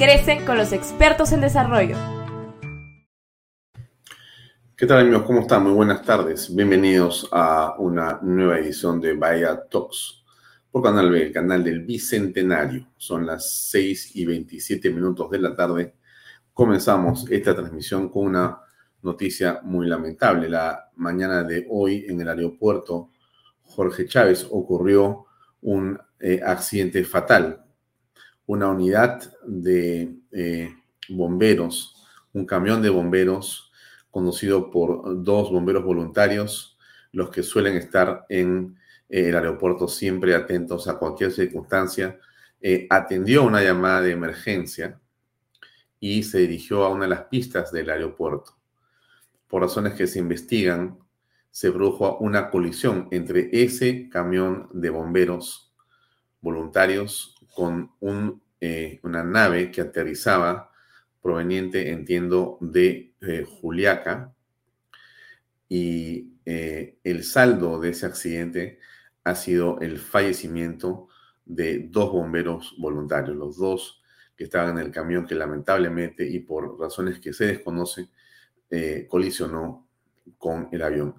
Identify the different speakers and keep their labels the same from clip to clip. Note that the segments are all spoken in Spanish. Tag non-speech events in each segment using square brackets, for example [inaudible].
Speaker 1: crece con los expertos en desarrollo.
Speaker 2: ¿Qué tal amigos? ¿Cómo están? Muy buenas tardes. Bienvenidos a una nueva edición de Bahía Talks por Canal B, el canal del Bicentenario. Son las 6 y 27 minutos de la tarde. Comenzamos esta transmisión con una noticia muy lamentable. La mañana de hoy en el aeropuerto Jorge Chávez ocurrió un eh, accidente fatal una unidad de eh, bomberos, un camión de bomberos conducido por dos bomberos voluntarios, los que suelen estar en eh, el aeropuerto siempre atentos a cualquier circunstancia, eh, atendió una llamada de emergencia y se dirigió a una de las pistas del aeropuerto. Por razones que se investigan, se produjo una colisión entre ese camión de bomberos voluntarios con eh, una nave que aterrizaba proveniente, entiendo, de eh, Juliaca. Y eh, el saldo de ese accidente ha sido el fallecimiento de dos bomberos voluntarios, los dos que estaban en el camión que lamentablemente y por razones que se desconocen, colisionó con el avión.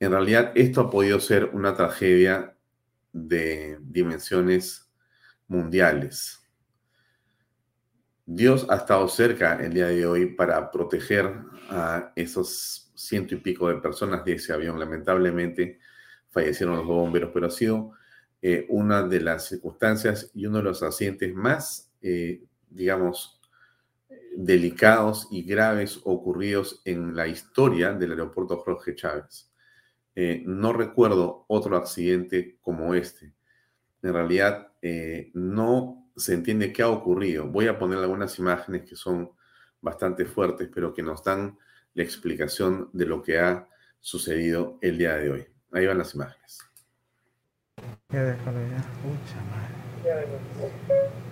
Speaker 2: En realidad, esto ha podido ser una tragedia de dimensiones mundiales. Dios ha estado cerca el día de hoy para proteger a esos ciento y pico de personas de ese avión. Lamentablemente fallecieron los bomberos, pero ha sido eh, una de las circunstancias y uno de los accidentes más, eh, digamos, delicados y graves ocurridos en la historia del aeropuerto Jorge Chávez. Eh, no recuerdo otro accidente como este en realidad eh, no se entiende qué ha ocurrido. Voy a poner algunas imágenes que son bastante fuertes, pero que nos dan la explicación de lo que ha sucedido el día de hoy. Ahí van las imágenes. Ya
Speaker 3: Dios mío.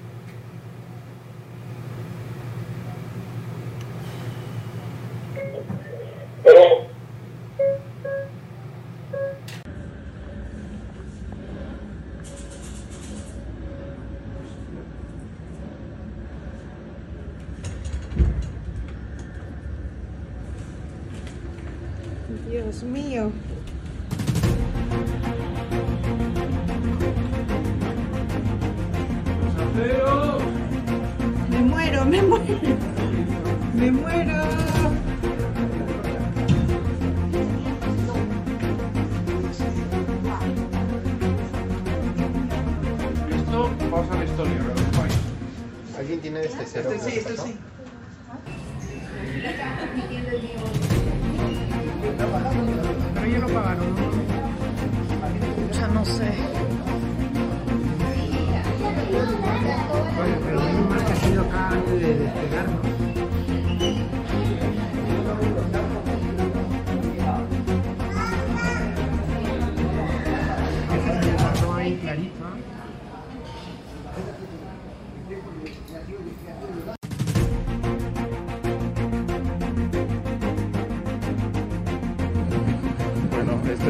Speaker 3: Me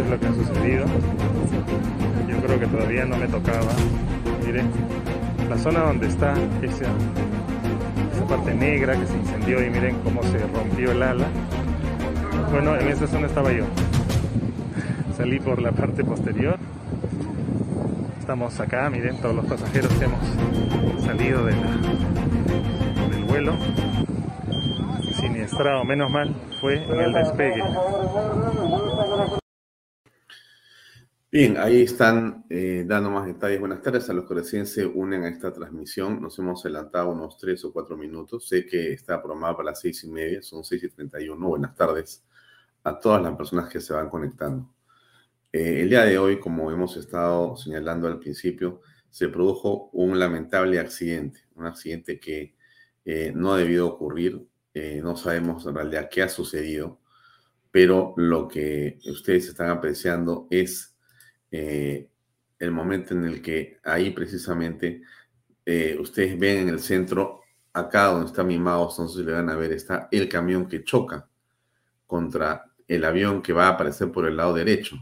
Speaker 4: es lo que ha sucedido. Yo creo que todavía no me tocaba. Miren, la zona donde está esa, esa parte negra que se incendió y miren cómo se rompió el ala. Bueno, en esa zona estaba yo. Salí por la parte posterior. Estamos acá, miren todos los pasajeros que hemos salido de la- del vuelo. Siniestrado, menos mal, fue en el despegue.
Speaker 2: Bien, ahí están eh, dando más detalles. Buenas tardes a los que recién se unen a esta transmisión. Nos hemos adelantado unos tres o cuatro minutos. Sé que está programada para las seis y media, son seis y treinta y uno. Buenas tardes a todas las personas que se van conectando. Eh, el día de hoy, como hemos estado señalando al principio, se produjo un lamentable accidente, un accidente que eh, no ha debido ocurrir. Eh, no sabemos en realidad qué ha sucedido, pero lo que ustedes están apreciando es eh, el momento en el que ahí precisamente eh, ustedes ven en el centro, acá donde está mi mouse, no sé si le van a ver, está el camión que choca contra el avión que va a aparecer por el lado derecho.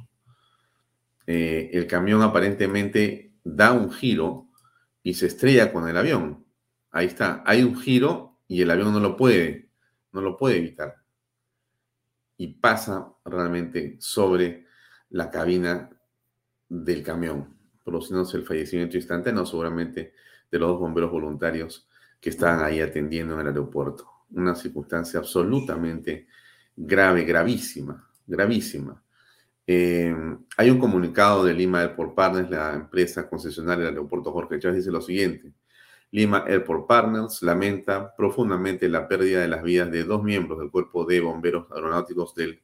Speaker 2: Eh, el camión aparentemente da un giro y se estrella con el avión. Ahí está, hay un giro y el avión no lo puede, no lo puede evitar. Y pasa realmente sobre la cabina del camión, produciéndose el fallecimiento instantáneo seguramente de los dos bomberos voluntarios que estaban ahí atendiendo en el aeropuerto. Una circunstancia absolutamente grave, gravísima, gravísima. Eh, hay un comunicado de Lima Airport Partners, la empresa concesionaria del aeropuerto Jorge Chávez, dice lo siguiente. Lima Airport Partners lamenta profundamente la pérdida de las vidas de dos miembros del cuerpo de bomberos aeronáuticos del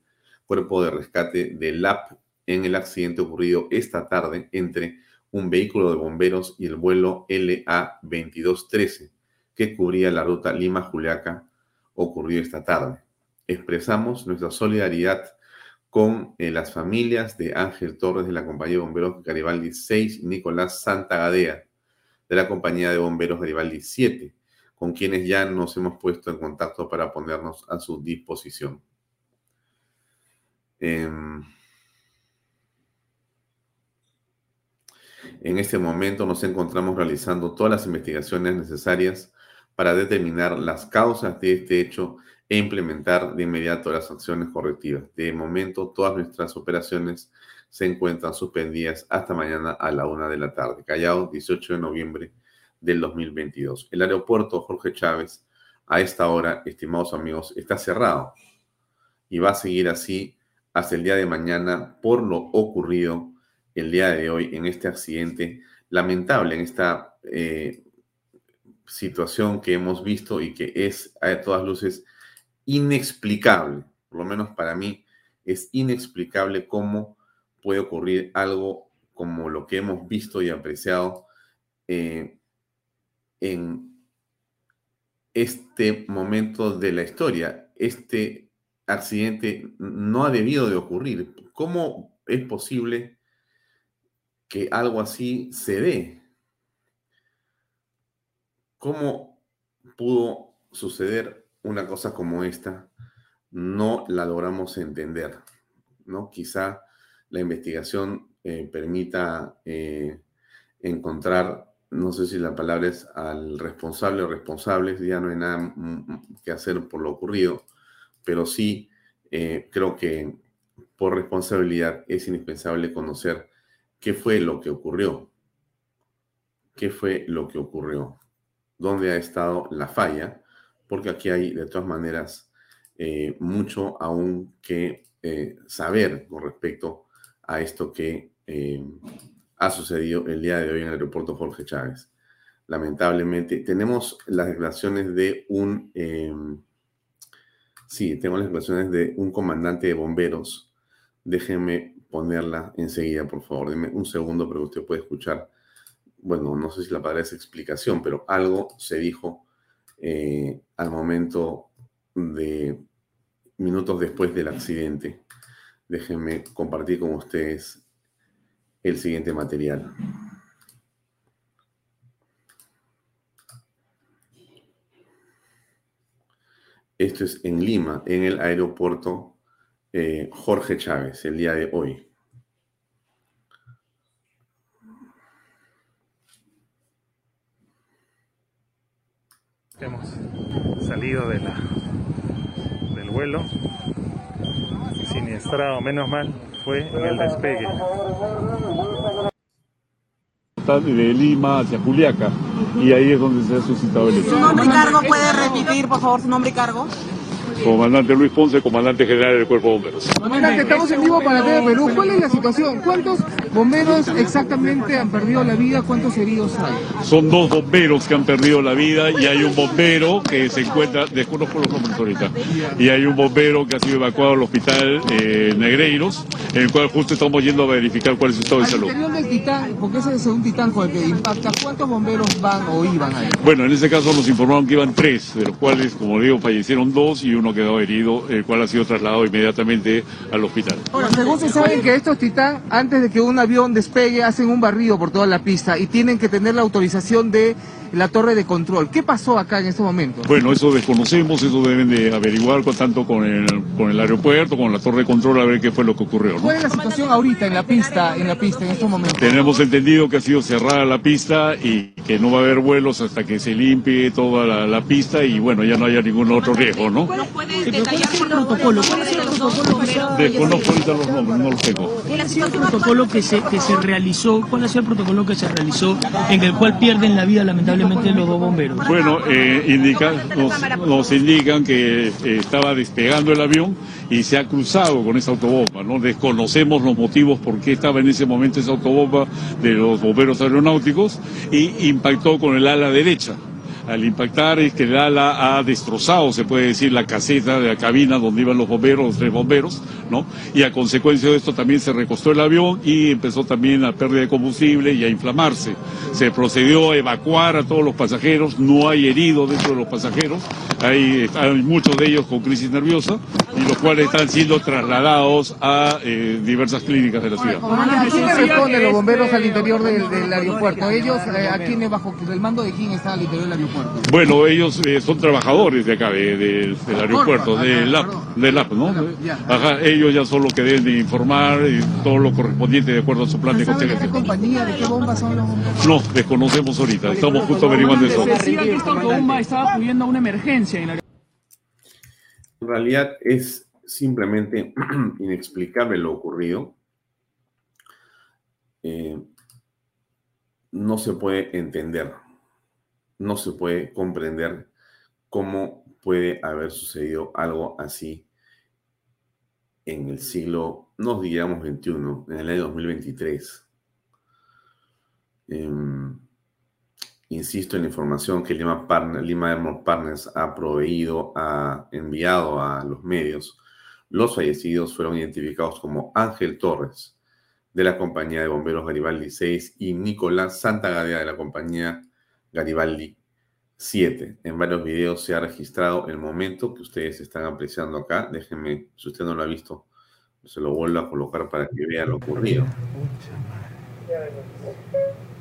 Speaker 2: cuerpo de rescate de LAP en el accidente ocurrido esta tarde entre un vehículo de bomberos y el vuelo LA2213 que cubría la ruta Lima-Juliaca ocurrió esta tarde. Expresamos nuestra solidaridad con eh, las familias de Ángel Torres de la compañía de bomberos Garibaldi 6 y Nicolás Santagadea de la compañía de bomberos Garibaldi 7, con quienes ya nos hemos puesto en contacto para ponernos a su disposición. Em, En este momento nos encontramos realizando todas las investigaciones necesarias para determinar las causas de este hecho e implementar de inmediato las acciones correctivas. De momento, todas nuestras operaciones se encuentran suspendidas hasta mañana a la una de la tarde. Callao, 18 de noviembre del 2022. El aeropuerto Jorge Chávez, a esta hora, estimados amigos, está cerrado y va a seguir así hasta el día de mañana por lo ocurrido el día de hoy en este accidente lamentable, en esta eh, situación que hemos visto y que es a todas luces inexplicable, por lo menos para mí es inexplicable cómo puede ocurrir algo como lo que hemos visto y apreciado eh, en este momento de la historia. Este accidente no ha debido de ocurrir. ¿Cómo es posible que algo así se dé? ¿Cómo pudo suceder una cosa como esta? No la logramos entender, ¿no? Quizá la investigación eh, permita eh, encontrar, no sé si la palabra es al responsable o responsables, ya no hay nada mm, que hacer por lo ocurrido, pero sí eh, creo que por responsabilidad es indispensable conocer qué fue lo que ocurrió, qué fue lo que ocurrió, dónde ha estado la falla, porque aquí hay de todas maneras eh, mucho aún que eh, saber con respecto a esto que eh, ha sucedido el día de hoy en el aeropuerto Jorge Chávez. lamentablemente. Tenemos las declaraciones de un, sí, tengo las declaraciones de un comandante de bomberos. Déjenme ponerla enseguida, por favor. Deme un segundo que usted pueda escuchar. Bueno, no sé si la palabra es explicación, pero algo se dijo eh, al momento de minutos después del accidente. Déjenme compartir con ustedes el siguiente material. Esto es en Lima, en el aeropuerto eh, Jorge Chávez, el día de hoy.
Speaker 4: Hemos salido de la, del vuelo, siniestrado, menos mal, fue en el despegue.
Speaker 5: De Lima hacia Juliaca y ahí es donde se ha suscitado el hecho.
Speaker 6: ¿Su nombre y cargo puede repetir, por favor, su nombre y cargo?
Speaker 5: Comandante Luis Ponce, comandante general del Cuerpo de Bomberos.
Speaker 7: Comandante, estamos en vivo para TV Perú. ¿Cuál es la situación? ¿Cuántos bomberos exactamente han perdido la vida? ¿Cuántos heridos hay?
Speaker 5: Son dos bomberos que han perdido la vida y hay un bombero que se encuentra, desconozco los nombres ahorita, y hay un bombero que ha sido evacuado al hospital eh, Negreiros, en el cual justo estamos yendo a verificar cuál es su estado de
Speaker 7: Al
Speaker 5: salud.
Speaker 7: del Titán, porque ese es un Titán con el que impacta, ¿cuántos bomberos van o iban ahí?
Speaker 5: Bueno, en ese caso nos informaron que iban tres, de los cuales, como digo, fallecieron dos y uno quedó herido, el cual ha sido trasladado inmediatamente al hospital.
Speaker 7: Según se sabe que estos Titán, antes de que un avión despegue, hacen un barrido por toda la pista y tienen que tener la autorización de la torre de control. ¿Qué pasó acá en este momento?
Speaker 5: Bueno, eso desconocemos, eso deben de averiguar con, tanto con el, con el aeropuerto, con la torre de control, a ver qué fue lo que ocurrió. ¿no?
Speaker 7: ¿Cuál es la situación ahorita en la pista, en la pista, en estos momentos?
Speaker 5: Tenemos entendido que ha sido cerrada la pista y que no va a haber vuelos hasta que se limpie toda la, la pista y bueno, ya no haya ningún otro riesgo, ¿no?
Speaker 6: ¿Nos puede detallar el protocolo? ¿Cuál es el protocolo?
Speaker 5: Desconozco ahorita los nombres, no los tengo.
Speaker 8: ¿Cuál ha sido el protocolo que se, que se realizó? ¿Cuál ha sido el protocolo que se realizó en el cual pierden la vida lamentablemente los dos bomberos?
Speaker 5: Bueno, eh, indica- nos, nos indican que eh, estaba despegando el avión y se ha cruzado con esa autobomba, ¿no? Desconocemos los motivos por qué estaba en ese momento esa autobomba de los bomberos aeronáuticos y impactó con el ala derecha. Al impactar es que el ala ha destrozado, se puede decir, la caseta de la cabina donde iban los bomberos, los tres bomberos, ¿no? Y a consecuencia de esto también se recostó el avión y empezó también a pérdida de combustible y a inflamarse. Se procedió a evacuar a todos los pasajeros, no hay heridos dentro de los pasajeros, hay, hay muchos de ellos con crisis nerviosa y los cuales están siendo trasladados a eh, diversas clínicas de la ciudad.
Speaker 7: ¿A quién le responden los bomberos al interior del, del aeropuerto? ¿Ellos, eh, a quién es bajo el mando de quién está al interior del aeropuerto?
Speaker 5: Bueno, ellos eh, son trabajadores de acá, de- de- del aeropuerto,
Speaker 7: Corpa,
Speaker 5: del
Speaker 7: ah,
Speaker 5: LAP, del LAP, ¿no?
Speaker 7: Ya.
Speaker 5: Ajá, ellos ya son los que deben de informar y todo lo correspondiente de acuerdo a su plan de
Speaker 7: ¿Saben de
Speaker 5: contingencia.
Speaker 7: compañía, de qué bombas son los bomberos?
Speaker 5: No, desconocemos ahorita, estamos justo averiguando eso.
Speaker 8: Se decía que esta autobomba estaba acudiendo a una emergencia en el
Speaker 2: En realidad es simplemente [clears throat] inexplicable lo ocurrido. Eh, no se puede entender, no se puede comprender cómo puede haber sucedido algo así en el siglo, no digamos 21, en el año 2023. Em, insisto en la información que Lima, Partner- Partners ha proveído, ha enviado a los medios. Los fallecidos fueron identificados como Ángel Torres, de la compañía de bomberos Garibaldi 6, y Nicolás Santagadea, de la compañía Garibaldi 7. En varios videos se ha registrado el momento que ustedes están apreciando acá. Déjenme, si usted no lo ha visto, se lo vuelvo a colocar para que vea lo ocurrido.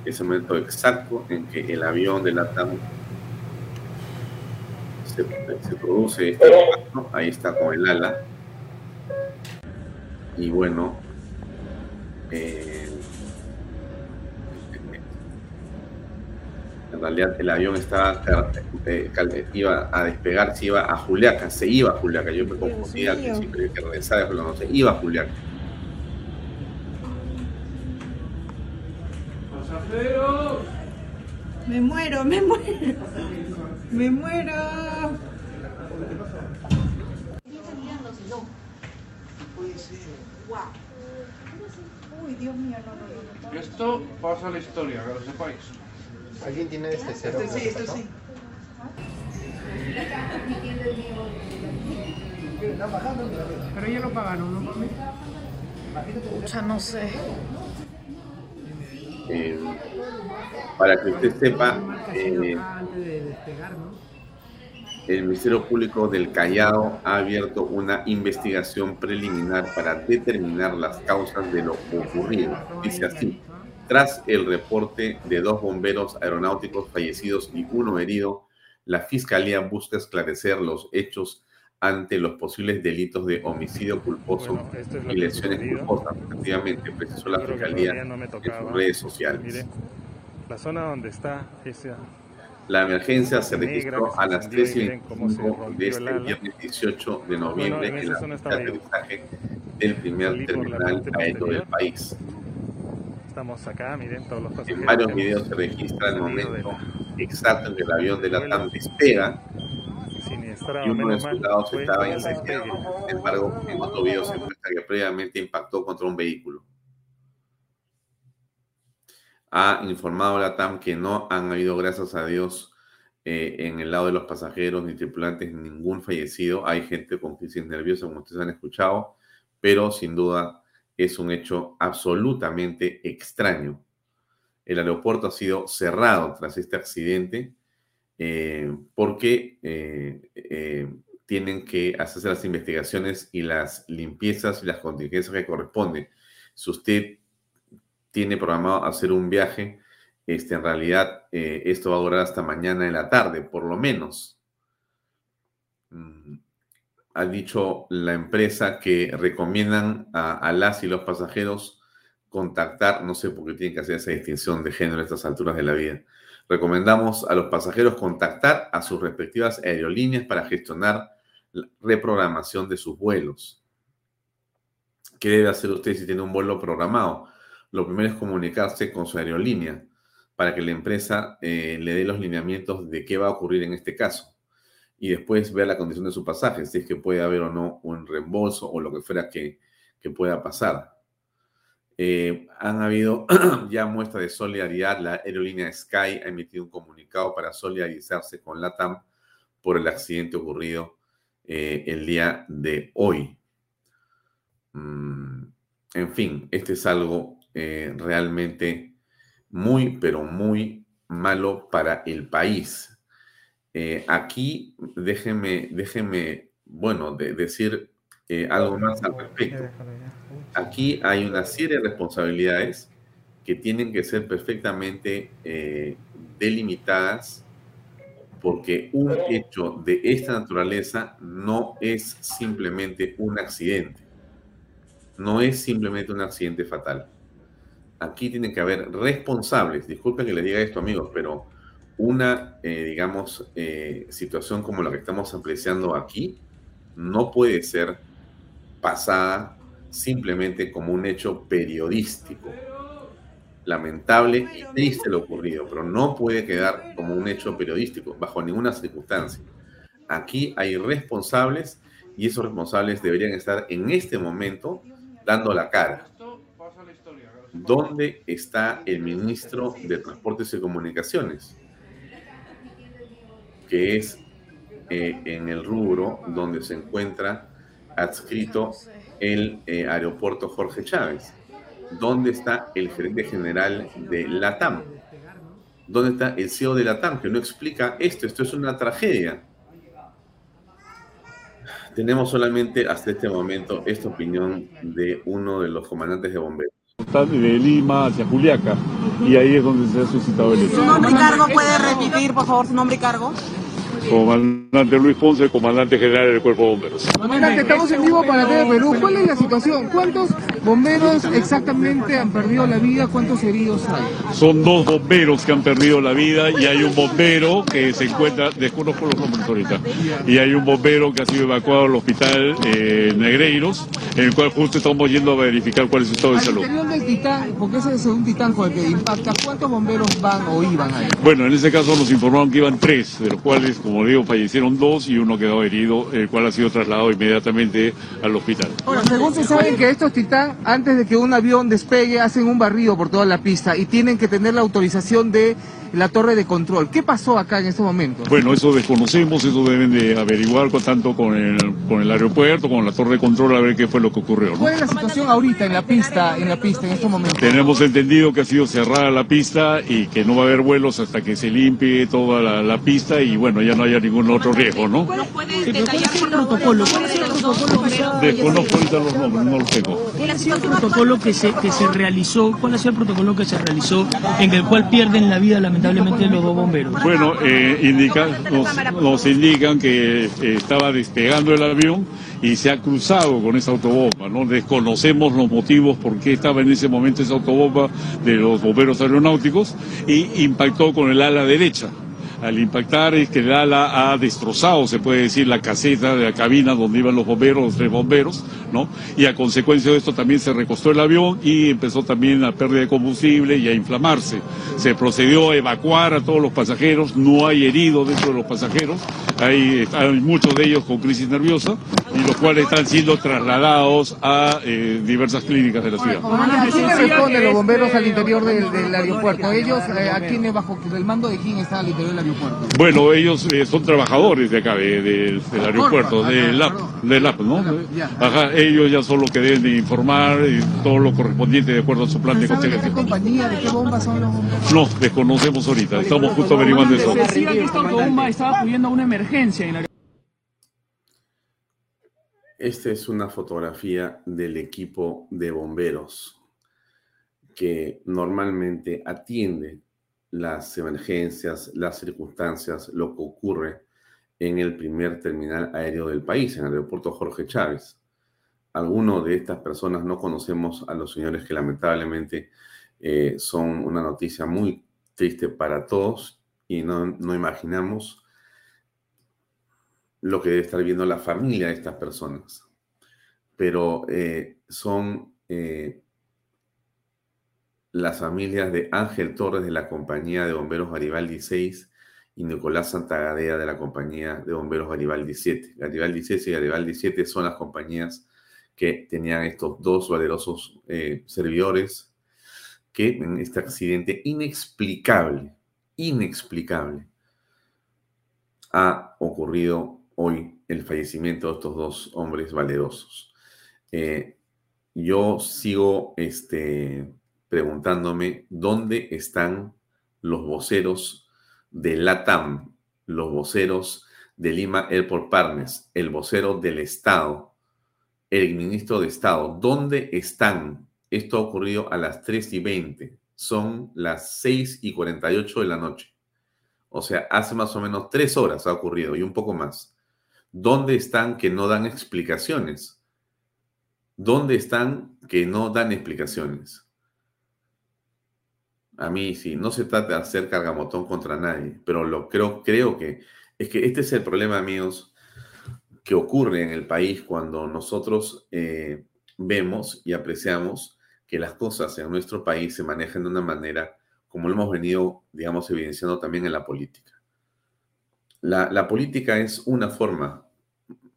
Speaker 2: Es el momento exacto en que el avión de la TAM se, se produce este impacto. Ahí está con el ala. Y bueno, eh, en realidad el avión estaba eh, iba a despegar, se iba a Juliaca, se iba a Juliaca. Yo me confundía al principio que regresaba, pero no se iba a Juliaca.
Speaker 3: Me muero, me muero. Me muero. Uy, Dios mío, no, no, no. no.
Speaker 9: Esto pasa a la historia, que lo sepáis. ¿Alguien tiene este cero?
Speaker 3: Este sí, este sí.
Speaker 6: Pero ellos lo pagaron, ¿no?
Speaker 10: Pucha, no sé.
Speaker 2: Eh, para que usted sepa, eh, el Ministerio Público del Callao ha abierto una investigación preliminar para determinar las causas de lo ocurrido. Dice así, tras el reporte de dos bomberos aeronáuticos fallecidos y uno herido, la Fiscalía busca esclarecer los hechos ante los posibles delitos de homicidio culposo
Speaker 4: Bueno, es
Speaker 2: y lesiones culposas, respectivamente, precisó la Fiscalía
Speaker 4: no
Speaker 2: en sus redes sociales.
Speaker 4: Mire, la zona donde está esa
Speaker 2: La emergencia se registró a las
Speaker 4: encendió
Speaker 2: 3 y
Speaker 4: y miren cómo se
Speaker 2: 25
Speaker 4: rompió
Speaker 2: de este
Speaker 4: ala.
Speaker 2: viernes 18 de
Speaker 4: Bueno,
Speaker 2: noviembre
Speaker 4: en
Speaker 2: en
Speaker 4: esa
Speaker 2: la
Speaker 4: zona
Speaker 2: de aterrizaje del primer terminal aéreo del país.
Speaker 4: Estamos acá, miren todos los pasajeros.
Speaker 2: En varios videos se registra el momento
Speaker 4: la-
Speaker 2: exacto en que el avión de la TAM despega y uno de sus lados estaba incendiado. Sin embargo, en otro video se muestra que previamente impactó contra un vehículo. Ha informado la TAM que no han habido, gracias a Dios, eh, en el lado de los pasajeros ni tripulantes ningún fallecido. Hay gente con crisis nerviosa, como ustedes han escuchado, pero sin duda es un hecho absolutamente extraño. El aeropuerto ha sido cerrado tras este accidente eh, porque eh, eh, tienen que hacerse las investigaciones y las limpiezas y las contingencias que corresponden. Si usted tiene programado hacer un viaje, este, en realidad esto va a durar hasta mañana en la tarde, por lo menos. Mm, ha dicho la empresa que recomiendan a, las y los pasajeros contactar, no sé por qué tienen que hacer esa distinción de género a estas alturas de la vida. Recomendamos a los pasajeros contactar a sus respectivas aerolíneas para gestionar la reprogramación de sus vuelos. ¿Qué debe hacer usted si tiene un vuelo programado? Lo primero es comunicarse con su aerolínea para que la empresa eh, le dé los lineamientos de qué va a ocurrir en este caso. Y después ver la condición de su pasaje, si es que puede haber o no un reembolso o lo que fuera que, que pueda pasar. Eh, han habido [clears throat] ya muestras de solidaridad. La aerolínea Sky ha emitido un comunicado para solidarizarse con LATAM por el accidente ocurrido eh, el día de hoy. Mm, en fin, este es algo eh, realmente muy, pero muy malo para el país. Eh, aquí déjenme, déjenme, bueno, de, decir eh, algo más al respecto. Aquí hay una serie de responsabilidades que tienen que ser perfectamente eh, delimitadas porque un hecho de esta naturaleza no es simplemente un accidente, no es simplemente un accidente fatal. Aquí tienen que haber responsables, disculpen que les diga esto amigos, pero una, eh, digamos, eh, situación como la que estamos apreciando aquí no puede ser pasada simplemente como un hecho periodístico. Lamentable y triste lo ocurrido, pero no puede quedar como un hecho periodístico bajo ninguna circunstancia. Aquí hay responsables y esos responsables deberían estar en este momento dando la cara. ¿Dónde está el ministro de Transportes y Comunicaciones? Que es eh, en el rubro donde se encuentra adscrito el eh, aeropuerto Jorge Chávez. ¿Dónde está el gerente general de LATAM? ¿Dónde está el CEO de LATAM que no explica esto? Esto es una tragedia. Tenemos solamente hasta este momento esta opinión de uno de los comandantes de bomberos.
Speaker 5: De Lima hacia Juliaca y ahí es donde se ha suscitado el hecho.
Speaker 11: ¿Su nombre y cargo puede repetir, por favor, su nombre y cargo?
Speaker 5: Comandante Luis Ponce, comandante general del Cuerpo de Bomberos.
Speaker 7: Comandante, estamos en vivo para TV Perú. ¿Cuál es la situación? ¿Cuántos bomberos exactamente han perdido la vida? ¿Cuántos heridos hay?
Speaker 5: Son dos bomberos que han perdido la vida y hay un bombero que se encuentra, desconozco los nombres ahorita, y hay un bombero que ha sido evacuado al hospital eh, Negreiros, en el cual justo estamos yendo a verificar cuál es su estado de
Speaker 7: Al
Speaker 5: salud.
Speaker 7: interior del Titán, porque ese es un Titán con el que impacta, ¿cuántos bomberos van o iban ahí?
Speaker 5: Bueno, en ese caso nos informaron que iban tres, de los cuales, como digo, fallecieron dos y uno quedó herido, el cual ha sido trasladado inmediatamente al hospital.
Speaker 7: Ahora, según se sabe que estos Titán antes de que un avión despegue, hacen un barrido por toda la pista y tienen que tener la autorización de la torre de control. ¿Qué pasó acá en este momento?
Speaker 5: Bueno, eso desconocemos, eso deben de averiguar con, tanto con el, con el aeropuerto, con la torre de control, a ver qué fue lo que ocurrió. ¿no?
Speaker 7: ¿Cuál es la situación ahorita en la pista, en la pista, en estos momentos?
Speaker 5: Tenemos entendido que ha sido cerrada la pista y que no va a haber vuelos hasta que se limpie toda la, la pista y bueno, ya no haya ningún otro riesgo, ¿no?
Speaker 8: ¿Cuál es el protocolo? ¿Cuál es el protocolo que se ha-
Speaker 5: Desconozco ahorita los nombres, no los tengo.
Speaker 8: ¿Cuál ha sido el protocolo que se, que se realizó? ¿Cuál ha sido el protocolo que se realizó en el cual pierden la vida lamentablemente los dos bomberos?
Speaker 5: Bueno, eh, indica- nos, nos indican que eh, estaba despegando el avión y se ha cruzado con esa autobomba, ¿no? Desconocemos los motivos por qué estaba en ese momento esa autobomba de los bomberos aeronáuticos y impactó con el ala derecha. Al impactar es que el ala ha destrozado, se puede decir, la caseta de la cabina donde iban los bomberos, los tres bomberos, ¿no? Y a consecuencia de esto también se recostó el avión y empezó también a pérdida de combustible y a inflamarse. Se procedió a evacuar a todos los pasajeros, no hay heridos dentro de los pasajeros, hay, hay muchos de ellos con crisis nerviosa y los cuales están siendo trasladados a eh, diversas clínicas de la ciudad.
Speaker 7: ¿A quién le responden los bomberos al interior del, del aeropuerto? ¿Ellos eh, a quién bajo el mando de quién está al interior del aeropuerto?
Speaker 5: Bueno, ellos eh, son trabajadores de acá, de- de- del aeropuerto, del LAP, del LAP, ¿no? Ajá, ellos ya son los que deben de informar y todo lo correspondiente de acuerdo a su plan de
Speaker 7: ¿Saben de qué compañía, de qué bombas son los bomberos?
Speaker 5: No, desconocemos ahorita, estamos justo averiguando eso.
Speaker 6: Se decía que esta autobomba estaba acudiendo a una emergencia en la
Speaker 2: Esta es una fotografía del equipo de bomberos que normalmente atiende las emergencias, las circunstancias, lo que ocurre en el primer terminal aéreo del país, en el aeropuerto Jorge Chávez. Algunos de estas personas no conocemos a los señores que lamentablemente eh, son una noticia muy triste para todos y no, no imaginamos lo que debe estar viendo la familia de estas personas. Pero eh, son eh, las familias de Ángel Torres de la compañía de bomberos Garibaldi 6 y Nicolás Santagadea de la compañía de bomberos Garibaldi 7. Garibaldi 6 y Garibaldi 7 son las compañías que tenían estos dos valerosos eh, servidores que en este accidente inexplicable, inexplicable, ha ocurrido hoy el fallecimiento de estos dos hombres valerosos. Eh, yo sigo este, preguntándome dónde están los voceros de LATAM, los voceros de Lima Airport Partners, el vocero del Estado, el ministro de Estado. ¿Dónde están? Esto ha ocurrido a las 3 y 20. Son las 6 y 48 de la noche. O sea, hace más o menos tres horas ha ocurrido y un poco más. ¿Dónde están que no dan explicaciones? ¿Dónde están que no dan explicaciones? A mí sí, no se trata de hacer cargamotón contra nadie, pero lo creo, creo que es que este es el problema, amigos, que ocurre en el país cuando nosotros eh, vemos y apreciamos que las cosas en nuestro país se manejan de una manera como lo hemos venido, digamos, evidenciando también en la política. La, política es una forma,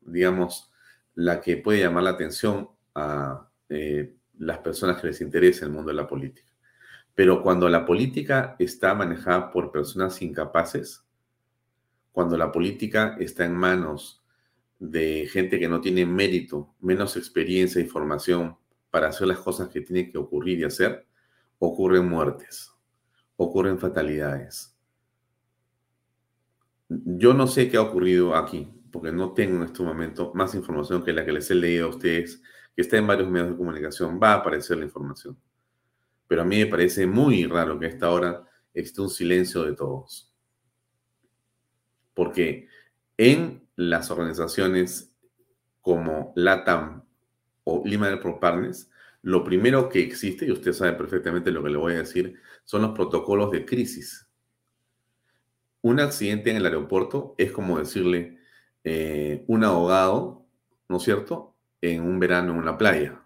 Speaker 2: digamos, la que puede llamar la atención a eh, las personas que les interesa el mundo de la política. Pero cuando la política está manejada por personas incapaces, cuando la política está en manos de gente que no tiene mérito, menos experiencia e información para hacer las cosas que tienen que ocurrir y hacer, ocurren muertes, ocurren fatalidades. Yo no sé qué ha ocurrido aquí, porque no tengo en este momento más información que la que les he leído a ustedes, que está en varios medios de comunicación. Va a aparecer la información. Pero a mí me parece muy raro que a esta hora un silencio de todos. Porque en las organizaciones como LATAM o Lima del Partners, lo primero que existe, y usted sabe perfectamente lo que le voy a decir, son los protocolos de crisis. Un accidente en el aeropuerto es como decirle eh, un ahogado, ¿no es cierto?, en un verano en una playa.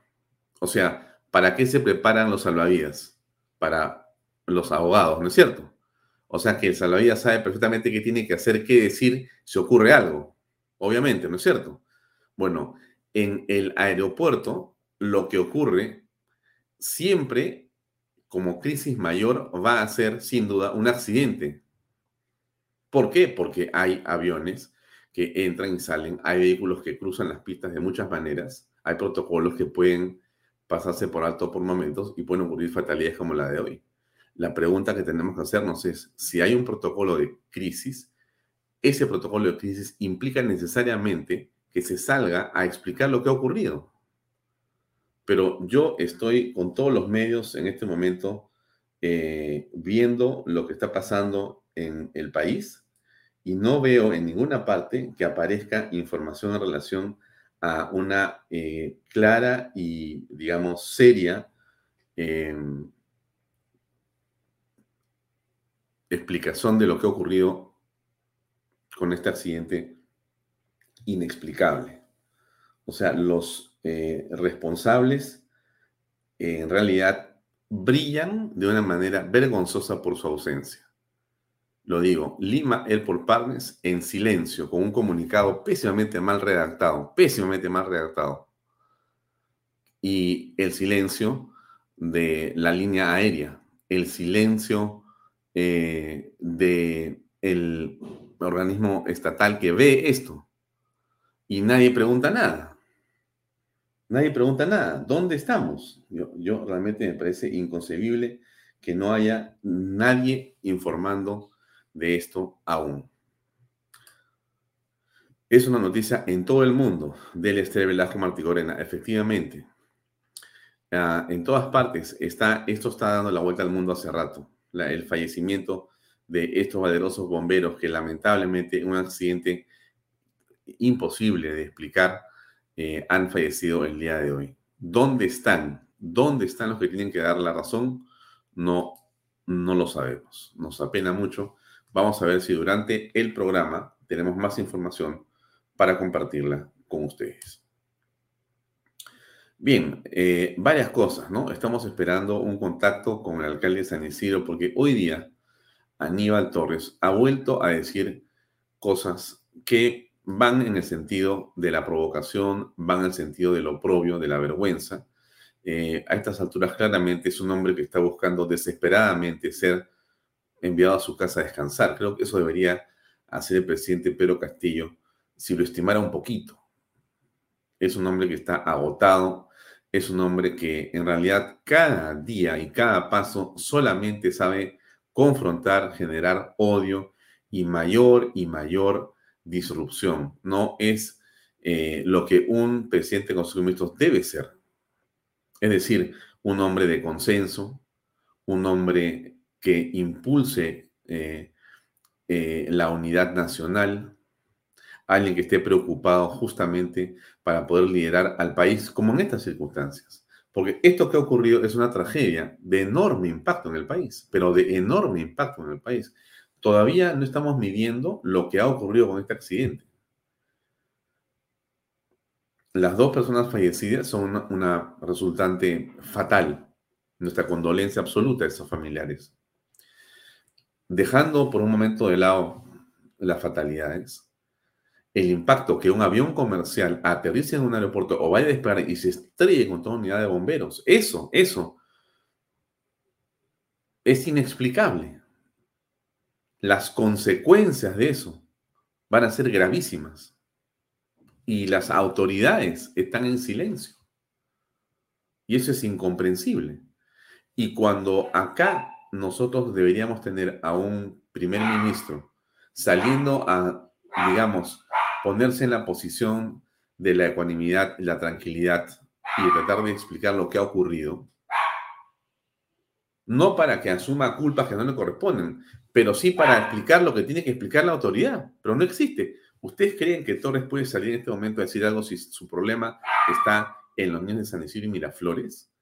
Speaker 2: O sea, ¿para qué se preparan los salvavidas? Para los ahogados, ¿no es cierto? O sea que el salvavidas sabe perfectamente qué tiene que hacer, qué decir si ocurre algo. Obviamente, ¿no es cierto? Bueno, en el aeropuerto lo que ocurre, siempre como crisis mayor va a ser sin duda un accidente. ¿Por qué? Porque hay aviones que entran y salen, hay vehículos que cruzan las pistas de muchas maneras, hay protocolos que pueden pasarse por alto por momentos y pueden ocurrir fatalidades como la de hoy. La pregunta que tenemos que hacernos es, si hay un protocolo de crisis, ese protocolo de crisis implica necesariamente que se salga a explicar lo que ha ocurrido. Pero yo estoy con todos los medios en este momento eh, viendo lo que está pasando en el país y no veo en ninguna parte que aparezca información en relación a una eh, clara y, digamos, seria em, explicación de lo que ha ocurrido con este accidente inexplicable. O sea, los eh, responsables en realidad brillan de una manera vergonzosa por su ausencia. Lo digo, Lima Airport Partners en silencio, con un comunicado pésimamente mal redactado, pésimamente mal redactado. Y el silencio de la línea aérea, el silencio eh, de el organismo estatal que ve esto. Y nadie pregunta nada. Nadie pregunta nada. ¿Dónde estamos? Yo, realmente me parece inconcebible que no haya nadie informando de esto aún. Es una noticia en todo el mundo del Esther Velasco Martigorena, efectivamente. Ah, en todas partes está, esto está dando la vuelta al mundo hace rato el fallecimiento de estos valerosos bomberos que lamentablemente en un accidente imposible de explicar eh, han fallecido el día de hoy. ¿Dónde están? ¿Dónde están los que tienen que dar la razón? No, no lo sabemos. Nos apena mucho. Vamos a ver si durante el programa tenemos más información para compartirla con ustedes. Bien, eh, varias cosas, ¿no? Estamos esperando un contacto con el alcalde de San Isidro porque hoy día Aníbal Torres ha vuelto a decir cosas que van en el sentido de la provocación, van en el sentido de lo propio, de la vergüenza. Eh, a estas alturas claramente es un hombre que está buscando desesperadamente ser enviado a su casa a descansar. Creo que eso debería hacer el presidente Pedro Castillo si lo estimara un poquito. Es un hombre que está agotado, es un hombre que en realidad cada día y cada paso solamente sabe confrontar, generar odio y mayor y mayor disrupción. No es eh, lo que un presidente con sus debe ser. Es decir, un hombre de consenso, un hombre que impulse eh, eh, la unidad nacional, alguien que esté preocupado justamente para poder liderar al país, como en estas circunstancias. Porque esto que ha ocurrido es una tragedia de enorme impacto en el país, pero de enorme impacto en el país. Todavía no estamos midiendo lo que ha ocurrido con este accidente. Las dos personas fallecidas son una, resultante fatal. Nuestra condolencia absoluta a esos familiares. Dejando por un momento de lado las fatalidades, el impacto que un avión comercial aterrice en un aeropuerto o vaya a despegar y se estrelle con toda unidad de bomberos, eso, eso es inexplicable. Las consecuencias de eso van a ser gravísimas. Y las autoridades están en silencio. Y eso es incomprensible. Y cuando acá nosotros deberíamos tener a un primer ministro saliendo a, digamos, ponerse en la posición de la ecuanimidad, la tranquilidad y tratar de explicar lo que ha ocurrido, no para que asuma culpas que no le corresponden, pero sí para explicar lo que tiene que explicar la autoridad, pero no existe. ¿Ustedes creen que Torres puede salir en este momento a decir algo si su problema está en los niños de San Isidro y Miraflores?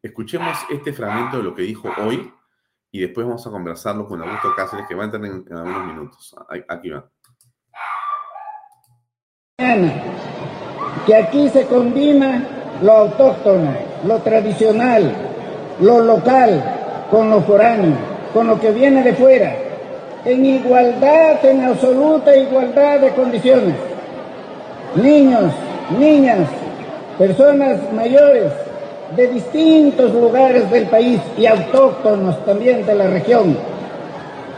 Speaker 2: Escuchemos este fragmento de lo que dijo hoy y después vamos a conversarlo con Augusto Cáceres, que va a entrar en, en algunos minutos. Aquí va
Speaker 9: que aquí se combina lo autóctono, lo tradicional, lo local con lo foráneo, con lo que viene de fuera, en igualdad, en absoluta igualdad de condiciones. Niños, niñas, personas mayores de distintos lugares del país y autóctonos también de la región.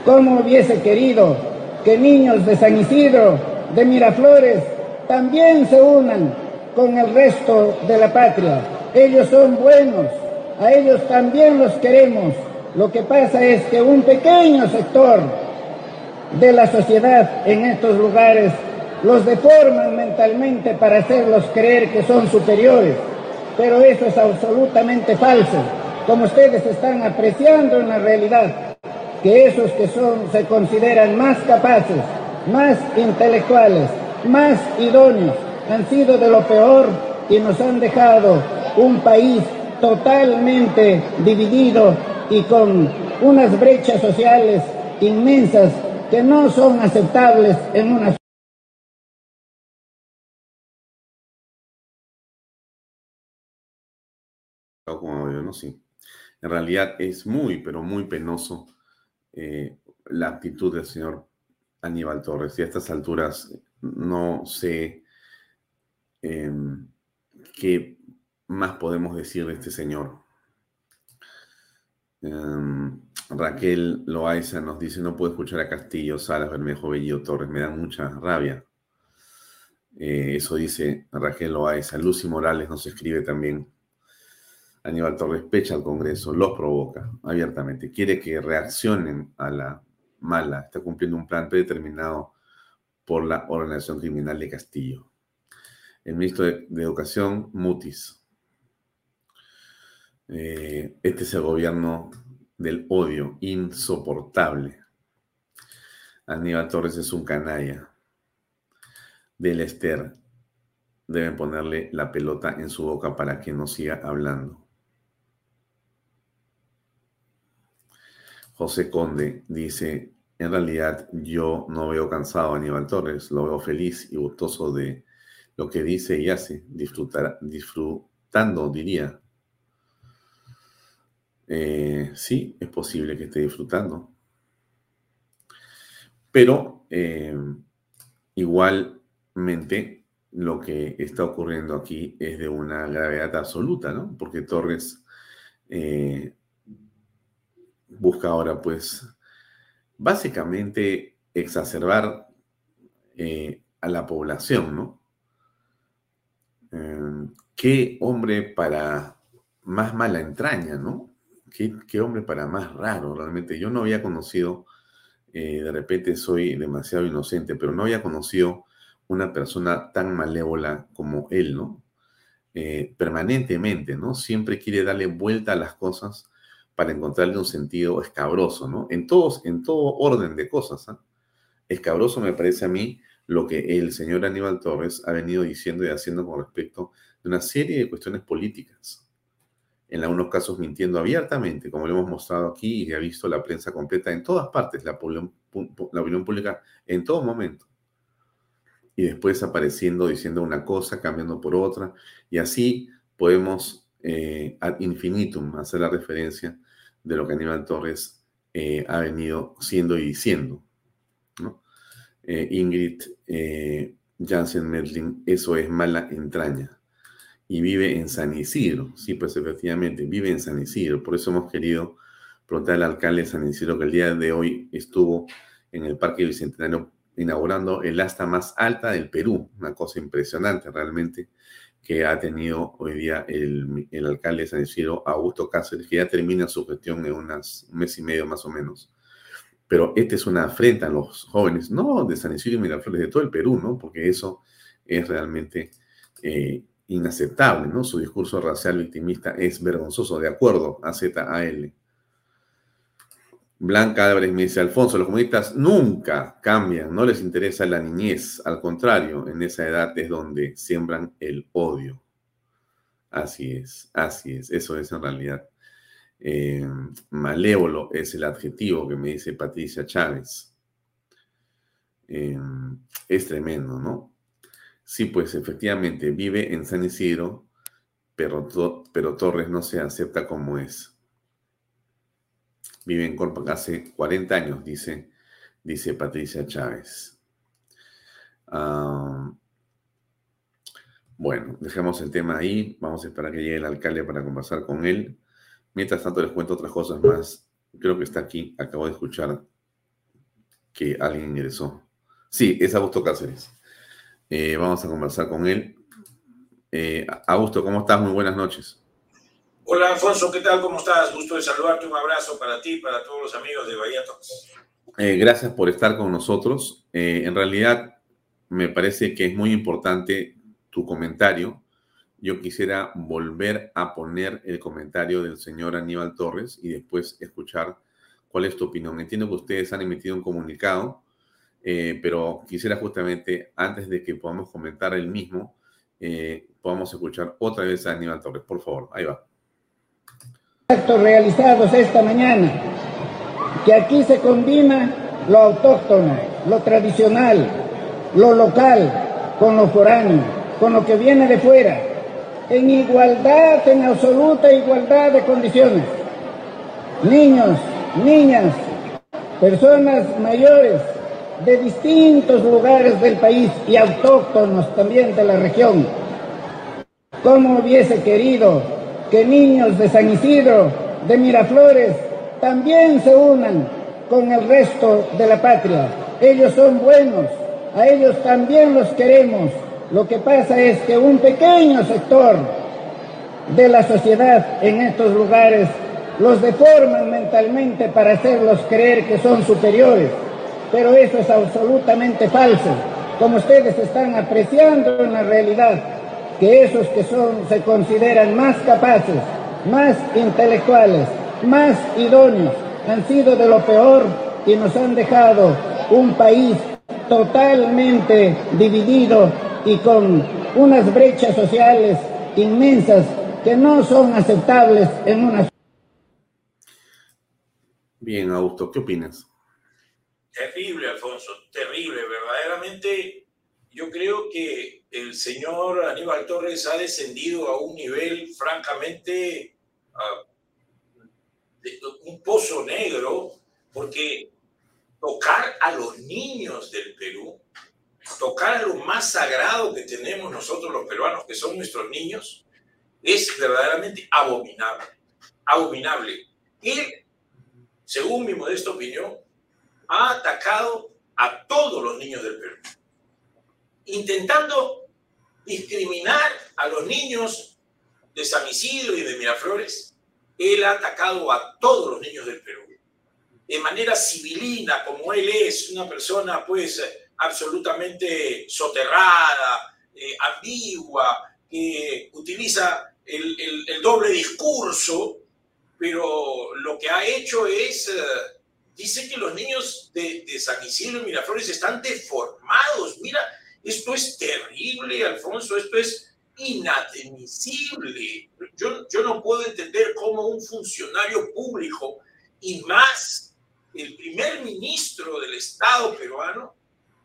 Speaker 9: ¿Cómo hubiese querido que niños de San Isidro, de Miraflores, también se unan con el resto de la patria? Ellos son buenos, a ellos también los queremos. Lo que pasa es que un pequeño sector de la sociedad en estos lugares los deforman mentalmente para hacerlos creer que son superiores. Pero eso es absolutamente falso, como ustedes están apreciando en la realidad, que esos que son, se consideran más capaces, más intelectuales, más idóneos, han sido de lo peor y nos han dejado un país totalmente dividido y con unas brechas sociales inmensas que no son aceptables en una
Speaker 2: ¿no? Sí. En realidad es muy, pero muy penoso eh, la actitud del señor Aníbal Torres. Y a estas alturas no sé em, qué más podemos decir de este señor. Em, Raquel Loaiza nos dice, no puedo escuchar a Castillo, Salas, Bermejo, Bellido, Torres, me dan mucha rabia. Eh, eso dice Raquel Loaiza. Lucy Morales nos escribe también. Aníbal Torres pecha al Congreso, los provoca abiertamente, quiere que reaccionen a la mala, está cumpliendo un plan predeterminado por la organización criminal de Castillo. El ministro de, Educación, Mutis. Eh, este es el gobierno del odio, insoportable. Aníbal Torres es un canalla. Del Ester deben ponerle la pelota en su boca para que no siga hablando. José Conde dice, en realidad yo no veo cansado a Aníbal Torres, lo veo feliz y gustoso de lo que dice y hace, disfrutando, diría. Eh, sí, es posible que esté disfrutando. Pero eh, igualmente lo que está ocurriendo aquí es de una gravedad absoluta, ¿no? Porque Torres eh, busca ahora, pues, básicamente exacerbar eh, a la población, ¿no? Em, ¿Qué hombre para más mala entraña, ¿no? ¿Qué, hombre para más raro, realmente? Yo no había conocido, eh, de repente soy demasiado inocente, pero no había conocido una persona tan malévola como él, ¿no? Eh, permanentemente, ¿no? Siempre quiere darle vuelta a las cosas para encontrarle un sentido escabroso, ¿no? En, todos, en todo orden de cosas. ¿ah? Escabroso me parece a mí lo que el señor Aníbal Torres ha venido diciendo y haciendo con respecto de una serie de cuestiones políticas. En algunos casos mintiendo abiertamente, como lo hemos mostrado aquí y ha visto la prensa completa en todas partes, la, la opinión pública en todo momento. Y después apareciendo diciendo una cosa, cambiando por otra. Y así podemos eh, ad infinitum hacer la referencia de lo que Aníbal Torres eh, ha venido siendo y diciendo. Eh, Ingrid Jansen Medlin, eso es mala entraña. Y vive en San Isidro. Sí, pues efectivamente, vive en San Isidro. Por eso hemos querido preguntar al alcalde de San Isidro que el día de hoy estuvo en el Parque Bicentenario inaugurando el asta más alta del Perú. Una cosa impresionante realmente que ha tenido hoy día el, alcalde de San Isidro, Augusto Cáceres, que ya termina su gestión en unas, un mes y medio más o menos. Pero esta es una afrenta a los jóvenes, no de San Isidro y Miraflores, de todo el Perú, ¿no? Porque eso es realmente eh, inaceptable, ¿no? Su discurso racial victimista es vergonzoso, de acuerdo a ZAL. Blanca Álvarez me dice, Alfonso, los comunistas nunca cambian, no les interesa la niñez, al contrario, en esa edad es donde siembran el odio. Así es, así es, eso es en realidad. Eh, malévolo es el adjetivo que me dice Patricia Chávez. Eh, es tremendo, ¿no? Sí, pues efectivamente vive en San Isidro, pero, pero Torres no se acepta como es vive en Corpa hace 40 años, dice, dice Patricia Chávez. Bueno, dejemos el tema ahí. Vamos a esperar que llegue el alcalde para conversar con él. Mientras tanto, les cuento otras cosas más. Creo que está aquí. Acabo de escuchar que alguien ingresó. Sí, es Augusto Cáceres. Eh, vamos a conversar con él. Eh, Augusto, ¿cómo estás? Muy buenas noches.
Speaker 12: Hola Alfonso, ¿qué tal? ¿Cómo estás? Gusto de saludarte. Un abrazo para ti para todos los amigos de Bahía Talks.
Speaker 2: Eh, gracias por estar con nosotros. Eh, en realidad, me parece que es muy importante tu comentario. Yo quisiera volver a poner el comentario del señor Aníbal Torres y después escuchar cuál es tu opinión. Entiendo que ustedes han emitido un comunicado, eh, pero quisiera justamente, antes de que podamos comentar el mismo, podamos escuchar otra vez a Aníbal Torres. Por favor, ahí va
Speaker 9: actos realizados esta mañana, que aquí se combina lo autóctono, lo tradicional, lo local, con lo foráneo, con lo que viene de fuera, en igualdad, en absoluta igualdad de condiciones. Niños, niñas, personas mayores de distintos lugares del país y autóctonos también de la región. ¿Cómo hubiese querido que niños de San Isidro, de Miraflores, también se unan con el resto de la patria. Ellos son buenos, a ellos también los queremos. Lo que pasa es que un pequeño sector de la sociedad en estos lugares los deforman mentalmente para hacerlos creer que son superiores. Pero eso es absolutamente falso, como ustedes están apreciando en la realidad que esos que son, se consideran más capaces, más intelectuales, más idóneos, han sido de lo peor y nos han dejado un país totalmente dividido y con unas brechas sociales inmensas que no son aceptables en una
Speaker 2: Bien, Augusto, ¿qué opinas?
Speaker 12: Terrible, Alfonso, terrible, verdaderamente. Yo creo que el señor Aníbal Torres ha descendido a un nivel francamente, de, un pozo negro, porque tocar a los niños del Perú, tocar a lo más sagrado que tenemos nosotros los peruanos, que son nuestros niños, es verdaderamente abominable. Abominable. Él, según mi modesta opinión, ha atacado a todos los niños del Perú, intentando discriminar a los niños de San Isidro y de Miraflores, él ha atacado a todos los niños del Perú. De manera civilina, como él es, una persona pues absolutamente soterrada, eh, ambigua, que utiliza el, doble discurso, pero lo que ha hecho es, eh, dice que los niños de, de San Isidro y Miraflores están deformados. Mira, esto es terrible, Alfonso, esto es inadmisible. Yo, no puedo entender cómo un funcionario público y más el primer ministro del Estado peruano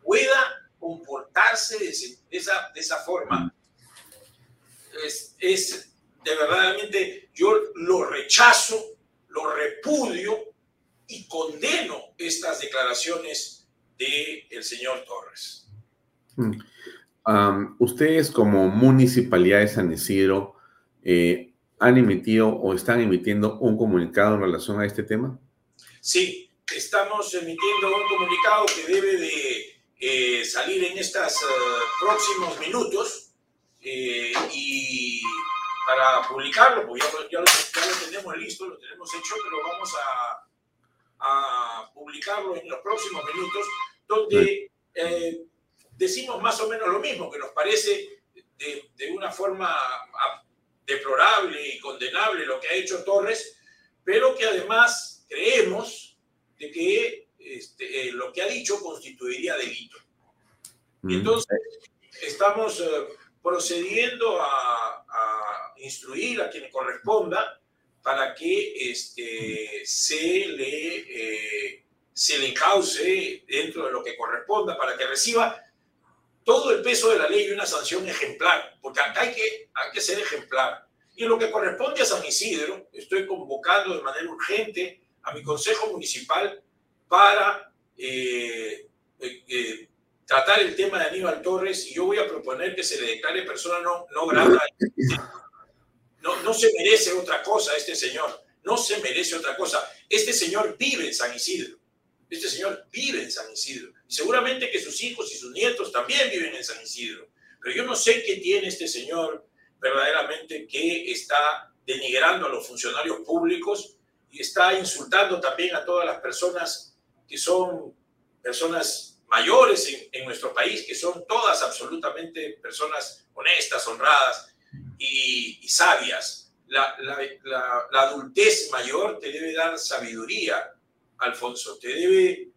Speaker 12: pueda comportarse de, esa, de forma. Es, de verdaderamente, yo lo rechazo, lo repudio y condeno estas declaraciones del el señor Torres.
Speaker 2: Mm. ustedes como Municipalidad de San Isidro eh, han emitido o están emitiendo un comunicado en relación a este tema?
Speaker 12: Sí, estamos emitiendo un comunicado que debe de eh, salir en estos eh, próximos minutos y para publicarlo, porque ya, lo, tenemos listo, lo tenemos hecho, pero vamos a, a publicarlo en los próximos minutos, donde decimos más o menos lo mismo, que nos parece de, una forma deplorable y condenable lo que ha hecho Torres, pero que además creemos de que este, eh, lo que ha dicho constituiría delito. Y mm. entonces estamos eh, procediendo a, instruir a quien corresponda para que este, se, le, eh, se le cause dentro de lo que corresponda, para que reciba todo el peso de la ley y una sanción ejemplar, porque acá hay que, hay que ser ejemplar. Y en lo que corresponde a San Isidro, estoy convocando de manera urgente a mi Consejo Municipal para eh, eh, eh, tratar el tema de Aníbal Torres y yo voy a proponer que se le declare persona no, no grata. No, no se merece otra cosa este señor, no se merece otra cosa. Este señor vive en San Isidro, este señor vive en San Isidro y seguramente que sus hijos y sus nietos también viven en San Isidro. Pero yo no sé qué tiene este señor verdaderamente que está denigrando a los funcionarios públicos y está insultando también a todas las personas que son personas mayores en, nuestro país, que son todas absolutamente personas honestas, honradas y, sabias. La, adultez mayor te debe dar sabiduría, Alfonso, te debe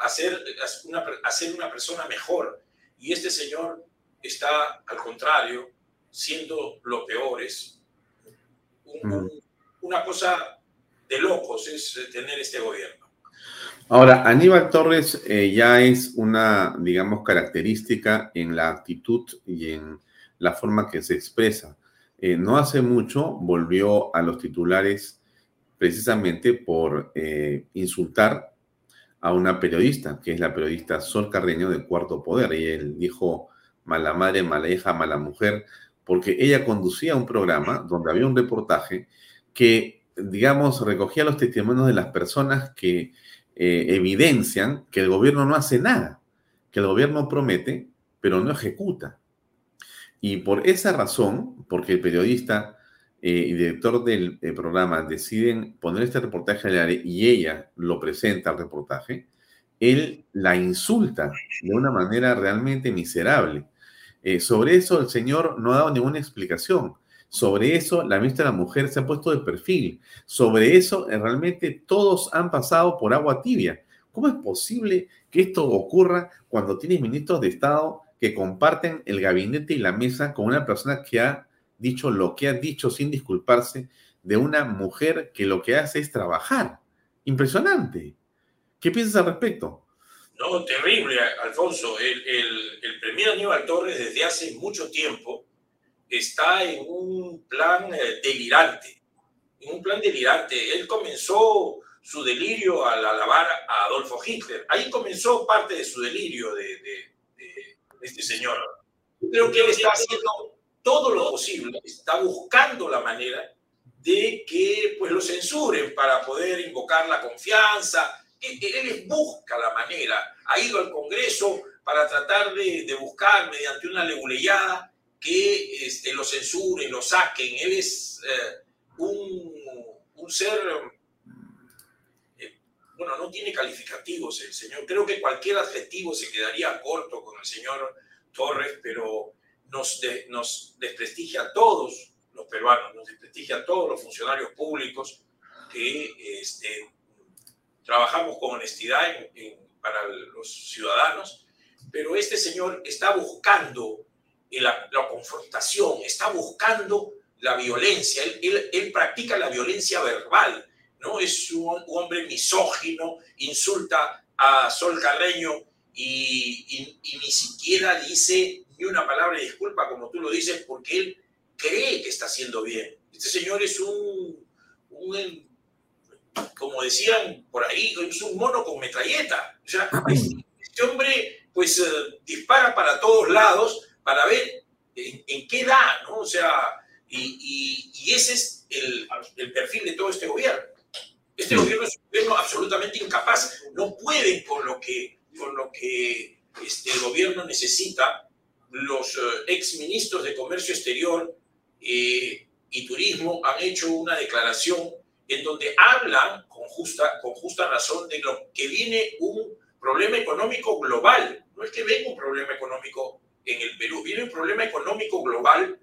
Speaker 12: hacer una, hacer una persona mejor. Y este señor está, al contrario, siendo lo peor. Es mm. una cosa de locos es tener este gobierno.
Speaker 2: Ahora, Aníbal Torres eh, ya es una, digamos, característica en la actitud y en la forma que se expresa. Eh, no hace mucho volvió a los titulares precisamente por eh, insultar a una periodista, que es la periodista Sol Carreño del Cuarto Poder. Y él dijo, mala madre, mala hija, mala mujer, porque ella conducía un programa donde había un reportaje que, digamos, recogía los testimonios de las personas que eh, evidencian que el gobierno no hace nada, que el gobierno promete, pero no ejecuta. Y por esa razón, porque el periodista eh, director del eh, programa deciden poner este reportaje al aire y ella lo presenta al reportaje, él la insulta de una manera realmente miserable. sobre eso el señor no ha dado ninguna explicación. Sobre eso, la ministra de la Mujer se ha puesto de perfil. Sobre eso, eh, realmente todos han pasado por agua tibia. ¿Cómo es posible que esto ocurra cuando tienes ministros de Estado que comparten el gabinete y la mesa con una persona que ha dicho lo que ha dicho sin disculparse de una mujer que lo que hace es trabajar? Impresionante. ¿Qué piensas al respecto?
Speaker 12: No, terrible, Alfonso. El, el, el premier Aníbal Torres desde hace mucho tiempo está en un plan eh, delirante, en un plan delirante. Él comenzó su delirio al alabar a Adolfo Hitler. Ahí comenzó parte de su delirio de, este señor. Creo que él está haciendo todo lo posible, está buscando la manera de que pues, lo censuren para poder invocar la confianza. Él busca la manera, ha ido al Congreso para tratar de, de buscar mediante una leguleyada que este, lo censuren, lo saquen. Él es eh, un, un, ser, eh, bueno, no tiene calificativos el señor. Creo que cualquier adjetivo se quedaría corto con el señor Torres, pero nos, nos desprestigia a todos los peruanos, nos desprestigia a todos los funcionarios públicos que este, trabajamos con honestidad para los ciudadanos, pero este señor está buscando la, confrontación, está buscando la violencia, él, practica la violencia verbal, ¿no? Es un, hombre misógino, insulta a Sol Carreño y, ni siquiera dice ni una palabra de disculpa, como tú lo dices, porque él cree que está haciendo bien. Este señor es un, como decían por ahí, es un mono con metralleta. O sea, [clears throat] este, este hombre pues eh, dispara para todos lados, para ver en, qué da, ¿no? O sea, y, ese es el, perfil de todo este gobierno. Este gobierno es un gobierno absolutamente incapaz, no pueden con lo que, con lo que este, el gobierno necesita. Los uh, ex ministros de Comercio Exterior eh, y Turismo han hecho una declaración en donde hablan con justa, con justa razón de que viene un problema económico global. No es que venga un problema económico en el Perú. Viene un problema económico global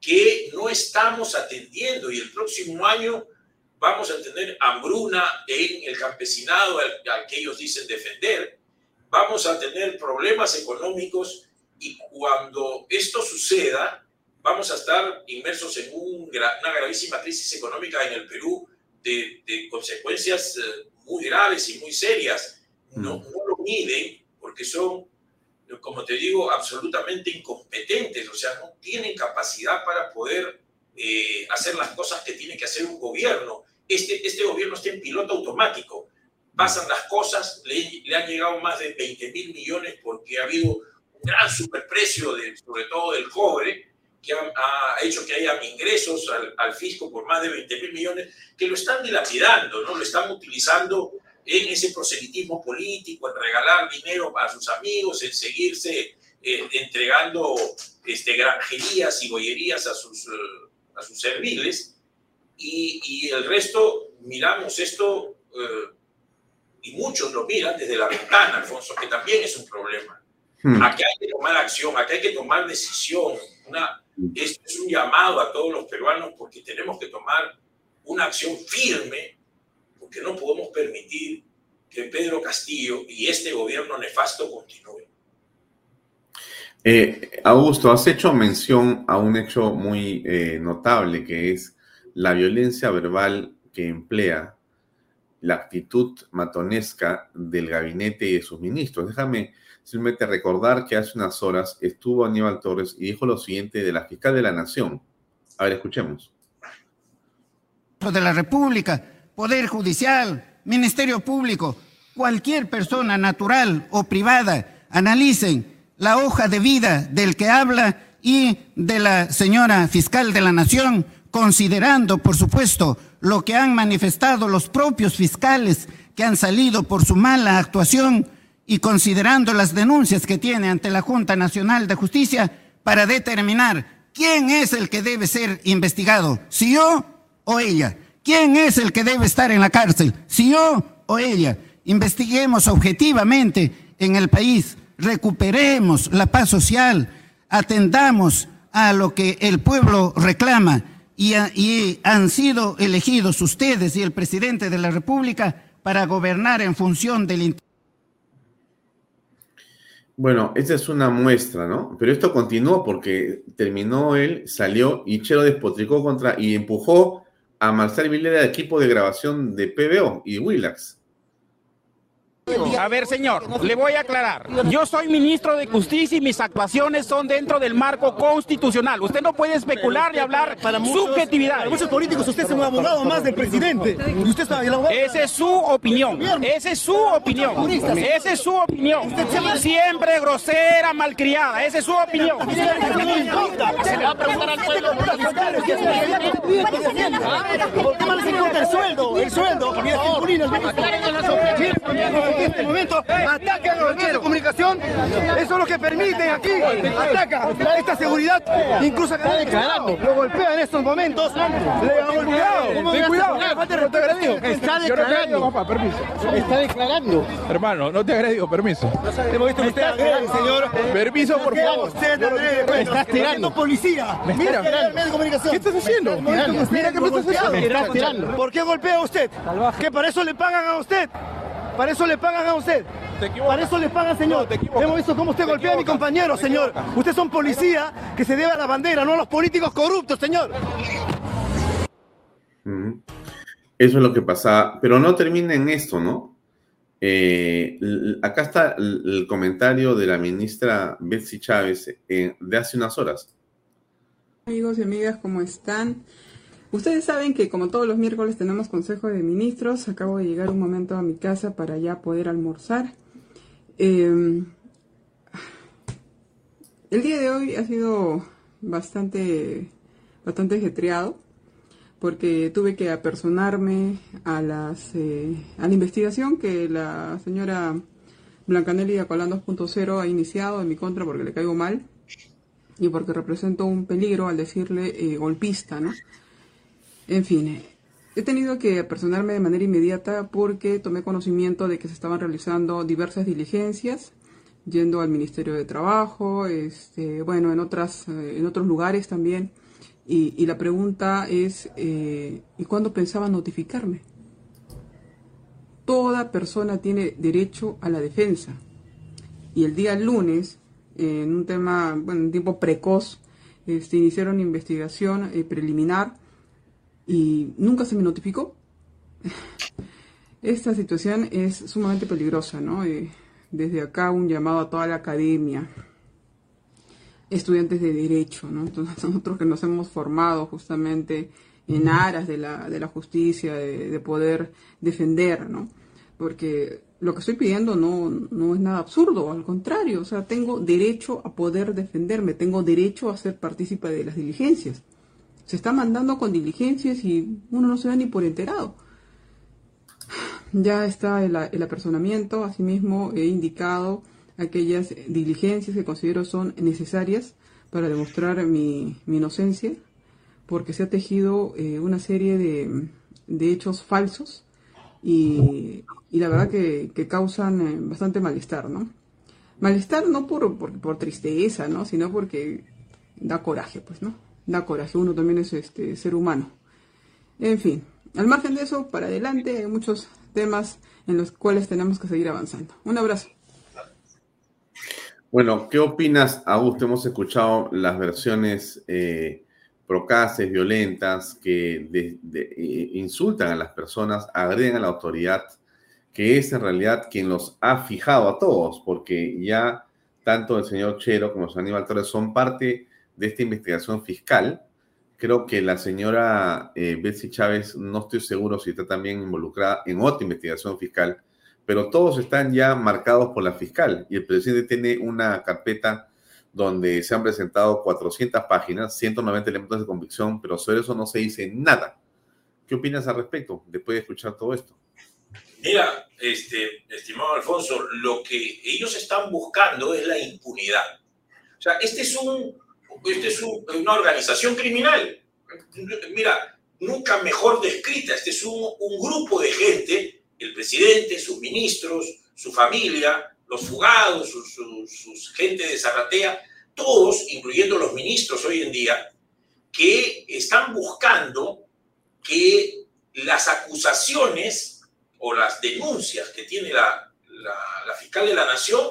Speaker 12: que no estamos atendiendo y el próximo año vamos a tener hambruna en el campesinado al, que ellos dicen defender. Vamos a tener problemas económicos y cuando esto suceda, vamos a estar inmersos en una gravísima crisis económica en el Perú de, consecuencias eh, muy graves y muy serias. No, no lo miden porque son como te digo, absolutamente incompetentes, o sea, no tienen capacidad para poder eh, hacer las cosas que tiene que hacer un gobierno. Este, este gobierno está en piloto automático. Pasan las cosas, le, le han llegado más de 20 mil millones porque ha habido un gran superprecio, de, sobre todo del cobre, que ha, ha hecho que haya ingresos al, al, fisco por más de 20 mil millones, que lo están dilapidando, ¿no? lo están utilizando en ese proselitismo político, en regalar dinero para sus amigos, en seguirse eh, entregando este, granjerías y bollerías a sus, uh, a sus serviles. Y, y, el resto miramos esto, uh, y muchos lo miran desde la ventana, Alfonso, que también es un problema. Hmm. Aquí hay que tomar acción, aquí hay que tomar decisión. Una, esto es un llamado a todos los peruanos porque tenemos que tomar una acción firme, porque no podemos permitir que Pedro Castillo y este gobierno nefasto continúen.
Speaker 2: Eh, Augusto, has hecho mención a un hecho muy eh, notable que es la violencia verbal que emplea la actitud matonesca del gabinete y de sus ministros. Déjame simplemente recordar que hace unas horas estuvo Aníbal Torres y dijo lo siguiente de la fiscal de la Nación. A ver, escuchemos.
Speaker 13: De la República, Poder Judicial, Ministerio Público, cualquier persona natural o privada, analicen la hoja de vida del que habla y de la señora fiscal de la Nación, considerando, por supuesto, lo que han manifestado los propios fiscales que han salido por su mala actuación y considerando las denuncias que tiene ante la Junta Nacional de Justicia para determinar quién es el que debe ser investigado, si yo o ella. ¿Quién es el que debe estar en la cárcel, si yo o ella? Investiguemos objetivamente en el país, recuperemos la paz social, atendamos a lo que el pueblo reclama y, han sido elegidos ustedes y el presidente de la República para gobernar en función del
Speaker 2: bueno, esa es una muestra, ¿no? Pero esto continuó porque terminó él, salió y Chelo despotricó contra y empujó a Marcel Vilera de equipo de grabación de PBO y Willax.
Speaker 14: A ver, señor, le voy a aclarar. Yo soy ministro de Justicia y mis actuaciones son dentro del marco constitucional. Usted no puede especular ni hablar para subjetividad.
Speaker 15: Para muchos políticos usted es un abogado más del presidente. Y usted está.
Speaker 14: Esa es su opinión. Esa es su opinión. Esa es su opinión. Siempre grosera, malcriada. Esa es su opinión.
Speaker 15: Se le va a preguntar al pueblo. ¿Por qué les importa el sueldo? El sueldo. En este momento atacan a los medios de comunicación. Eso es lo que permiten aquí. Ataca esta seguridad. Incluso está declarando. Lo golpea en estos momentos. Le olvidado. Ten cuidado. Está declarando. Está declarando.
Speaker 16: Hermano, no te agredió, permiso.
Speaker 15: Hemos visto que usted agrede, señor.
Speaker 16: Permiso, por favor.
Speaker 15: Usted agrede. Está tirando policía. Mira, medio de comunicación.
Speaker 16: ¿Qué estás haciendo?
Speaker 15: Mira que me estás haciendo. ¿Por qué golpea a usted? ¿Que para eso le pagan a usted? Para eso le pagan a usted. Para eso le pagan, señor. No, Hemos visto cómo usted golpea a mi compañero, señor. Usted es un policía que se debe a la bandera, no a los políticos corruptos, señor.
Speaker 2: Eso es lo que pasa. Pero no termina en esto, ¿no? Eh, acá está el, el, comentario de la ministra Betsy Chávez eh, de hace unas horas.
Speaker 17: Amigos y amigas, ¿cómo están? Ustedes saben que como todos los miércoles tenemos Consejo de Ministros, acabo de llegar un momento a mi casa para ya poder almorzar. Eh, el día de hoy ha sido bastante, bastante ajetreado porque tuve que apersonarme a, las, eh, a la investigación que la señora Blancanelli de Acolán 2.0 ha iniciado en mi contra porque le caigo mal y porque represento un peligro al decirle eh, golpista, ¿no? En fin, he tenido que apersonarme de manera inmediata porque tomé conocimiento de que se estaban realizando diversas diligencias, yendo al Ministerio de Trabajo, este, bueno, en, otras, en otros lugares también. Y, la pregunta es, eh, ¿y cuándo pensaba notificarme? Toda persona tiene derecho a la defensa. Y el día lunes, en un tema, bueno, en tiempo precoz, este, iniciaron investigación eh, preliminar y nunca se me notificó. Esta situación es sumamente peligrosa, ¿no? Eh, desde acá un llamado a toda la academia, estudiantes de derecho, ¿no? Entonces, [laughs] nosotros que nos hemos formado justamente en aras de la, de la justicia, de, de, poder defender, ¿no? porque lo que estoy pidiendo no, no es nada absurdo, al contrario, o sea, tengo derecho a poder defenderme, tengo derecho a ser partícipe de las diligencias. Se está mandando con diligencias y uno no se da ni por enterado. Ya está el, apersonamiento, asimismo he indicado aquellas diligencias que considero son necesarias para demostrar mi, inocencia, porque se ha tejido eh, una serie de, hechos falsos y, la verdad que, causan eh, bastante malestar, ¿no? Malestar no por, por, por, tristeza, ¿no? Sino porque da coraje, pues, ¿no? Da coraje, uno también es este ser humano. En fin, al margen de eso, para adelante hay muchos temas en los cuales tenemos que seguir avanzando. Un abrazo.
Speaker 2: Bueno, ¿qué opinas, Augusto? Hemos escuchado las versiones eh, procaces, violentas, que eh, insultan a las personas, agreden a la autoridad, que es en realidad quien los ha fijado a todos, porque ya tanto el señor Chero como el señor Aníbal Torres son parte de esta investigación fiscal. Creo que la señora eh, Betsy Chávez, no estoy seguro si está también involucrada en otra investigación fiscal, pero todos están ya marcados por la fiscal y el presidente tiene una carpeta donde se han presentado 400 páginas, 190 elementos de convicción, pero sobre eso no se dice nada. ¿Qué opinas al respecto después de escuchar todo esto?
Speaker 12: Mira, este, estimado Alfonso, lo que ellos están buscando es la impunidad. O sea, este es, un, este es un, una organización criminal. Mira, nunca mejor descrita. Este es un, grupo de gente, el presidente, sus ministros, su familia, los fugados, sus, sus gente de Zarratea, todos, incluyendo los ministros hoy en día, que están buscando que las acusaciones o las denuncias que tiene la, la, la, fiscal de la nación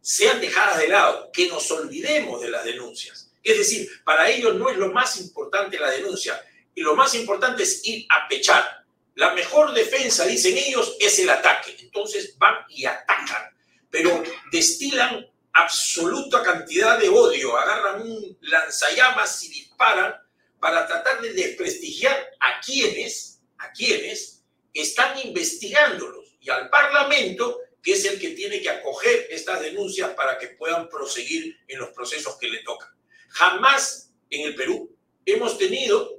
Speaker 12: sean dejadas de lado, que nos olvidemos de las denuncias. Es decir, para ellos no es lo más importante la denuncia, y lo más importante es ir a pechar. La mejor defensa, dicen ellos, es el ataque. Entonces van y atacan pero destilan absoluta cantidad de odio, agarran un lanzallamas y disparan para tratar de desprestigiar a quienes, a quienes están investigándolos y al Parlamento, que es el que tiene que acoger estas denuncias para que puedan proseguir en los procesos que le tocan. Jamás en el Perú hemos tenido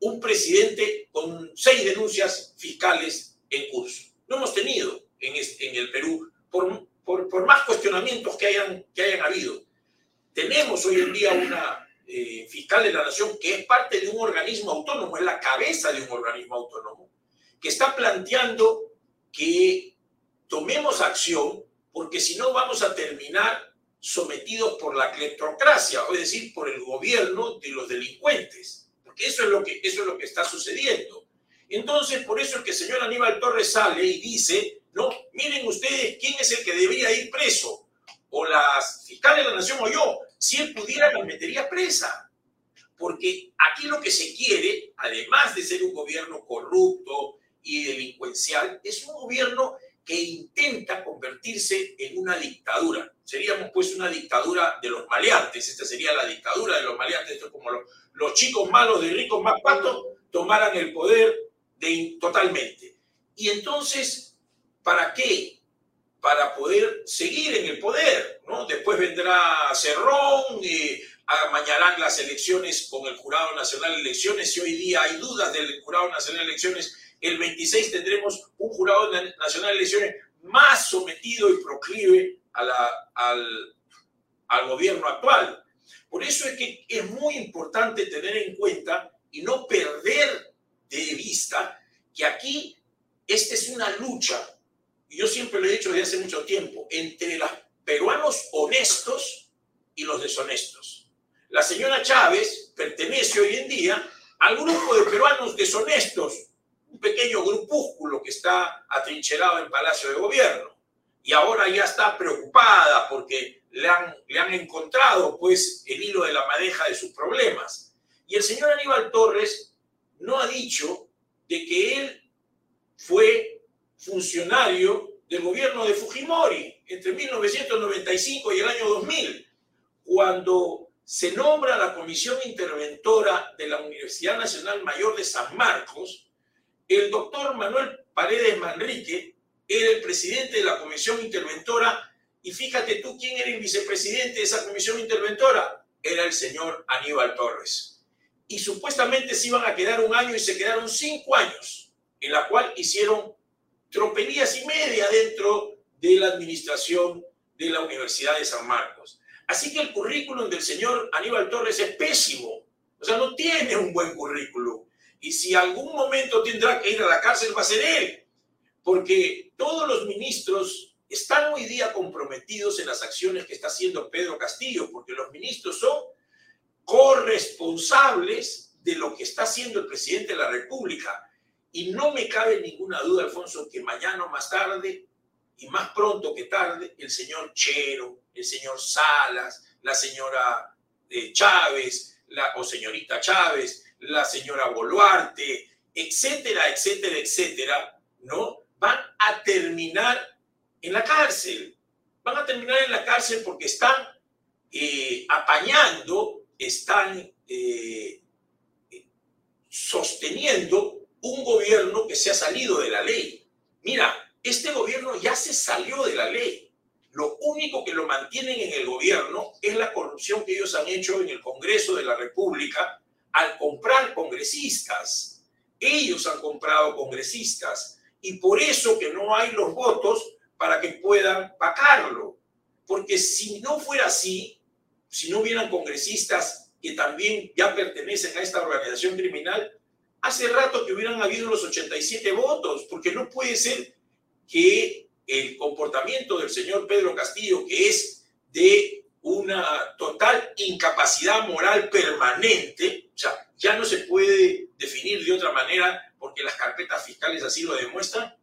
Speaker 12: un presidente con seis denuncias fiscales en curso. No hemos tenido en, el Perú por más cuestionamientos que hayan, que hayan habido. Tenemos hoy en día una eh, fiscal de la nación que es parte de un organismo autónomo, es la cabeza de un organismo autónomo, que está planteando que tomemos acción porque si no vamos a terminar sometidos por la cleptocracia, es decir, por el gobierno de los delincuentes, porque eso es lo que, eso es lo que está sucediendo. Entonces, por eso es que el señor Aníbal Torres sale y dice no, miren ustedes quién es el que debería ir preso, o las fiscales de la nación o yo. Si él pudiera, la metería presa. Porque aquí lo que se quiere, además de ser un gobierno corrupto y delincuencial, es un gobierno que intenta convertirse en una dictadura. Seríamos pues una dictadura de los maleantes. Esta sería la dictadura de los maleantes. Esto es como los, chicos malos de ricos más patos tomaran el poder de, totalmente. Y entonces ¿Para qué? Para poder seguir en el poder, ¿no? Después vendrá Cerrón, y amañarán las elecciones con el Jurado Nacional de Elecciones. Si hoy día hay dudas del Jurado Nacional de Elecciones, el 26 tendremos un Jurado Nacional de Elecciones más sometido y proclive al, gobierno actual. Por eso es que es muy importante tener en cuenta y no perder de vista que aquí esta es una lucha yo siempre lo he dicho desde hace mucho tiempo, entre los peruanos honestos y los deshonestos. La señora Chávez pertenece hoy en día al grupo de peruanos deshonestos, un pequeño grupúsculo que está atrincherado en Palacio de Gobierno. Y ahora ya está preocupada porque le han, le han encontrado pues el hilo de la madeja de sus problemas. Y el señor Aníbal Torres no ha dicho de que él fue funcionario del gobierno de Fujimori entre 1995 y el año 2000, cuando se nombra la comisión interventora de la Universidad Nacional Mayor de San Marcos, el doctor Manuel Paredes Manrique era el presidente de la comisión interventora y fíjate tú quién era el vicepresidente de esa comisión interventora. Era el señor Aníbal Torres. Y supuestamente se iban a quedar un año y se quedaron cinco años, en la cual hicieron tropelías y media dentro de la administración de la Universidad de San Marcos. Así que el currículum del señor Aníbal Torres es pésimo. O sea, no tiene un buen currículum. Y si algún momento tendrá que ir a la cárcel, va a ser él. Porque todos los ministros están hoy día comprometidos en las acciones que está haciendo Pedro Castillo, porque los ministros son corresponsables de lo que está haciendo el presidente de la República. Y no me cabe ninguna duda, Alfonso, que mañana o más tarde, y más pronto que tarde, el señor Chero, el señor Salas, la señora eh, Chávez, la, o señorita Chávez, la señora Boluarte, etcétera, etcétera, etcétera, ¿no? Van a terminar en la cárcel. Van a terminar en la cárcel porque están eh, apañando, están eh, sosteniendo un gobierno que se ha salido de la ley. Mira, este gobierno ya se salió de la ley. Lo único que lo mantienen en el gobierno es la corrupción que ellos han hecho en el Congreso de la República al comprar congresistas. Ellos han comprado congresistas y por eso que no hay los votos para que puedan pagarlo. Porque si no fuera así, si no hubieran congresistas que también ya pertenecen a esta organización criminal, hace rato que hubieran habido los 87 votos, porque no puede ser que el comportamiento del señor Pedro Castillo, que es de una total incapacidad moral permanente, o sea, ya no se puede definir de otra manera porque las carpetas fiscales así lo demuestran,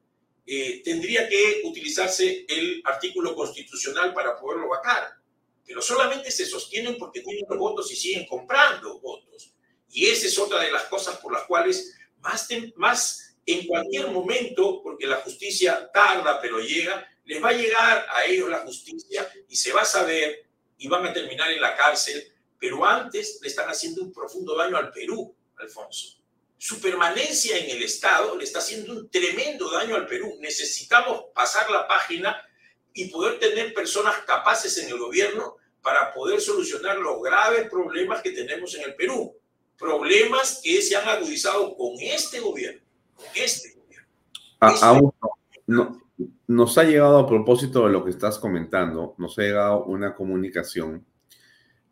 Speaker 12: eh, tendría que utilizarse el artículo constitucional para poderlo vacar. Pero solamente se sostienen porque tienen los votos y siguen comprando votos. Y esa es otra de las cosas por las cuales más, más en cualquier momento, porque la justicia tarda pero llega, les va a llegar a ellos la justicia y se va a saber y van a terminar en la cárcel, pero antes le están haciendo un profundo daño al Perú, Alfonso. Su permanencia en el Estado le está haciendo un tremendo daño al Perú. Necesitamos pasar la página y poder tener personas capaces en el gobierno para poder solucionar los graves problemas que tenemos en el Perú. Problemas que se han agudizado con este gobierno. Con este gobierno.
Speaker 2: aún no, nos ha llegado a propósito de lo que estás comentando, nos ha llegado una comunicación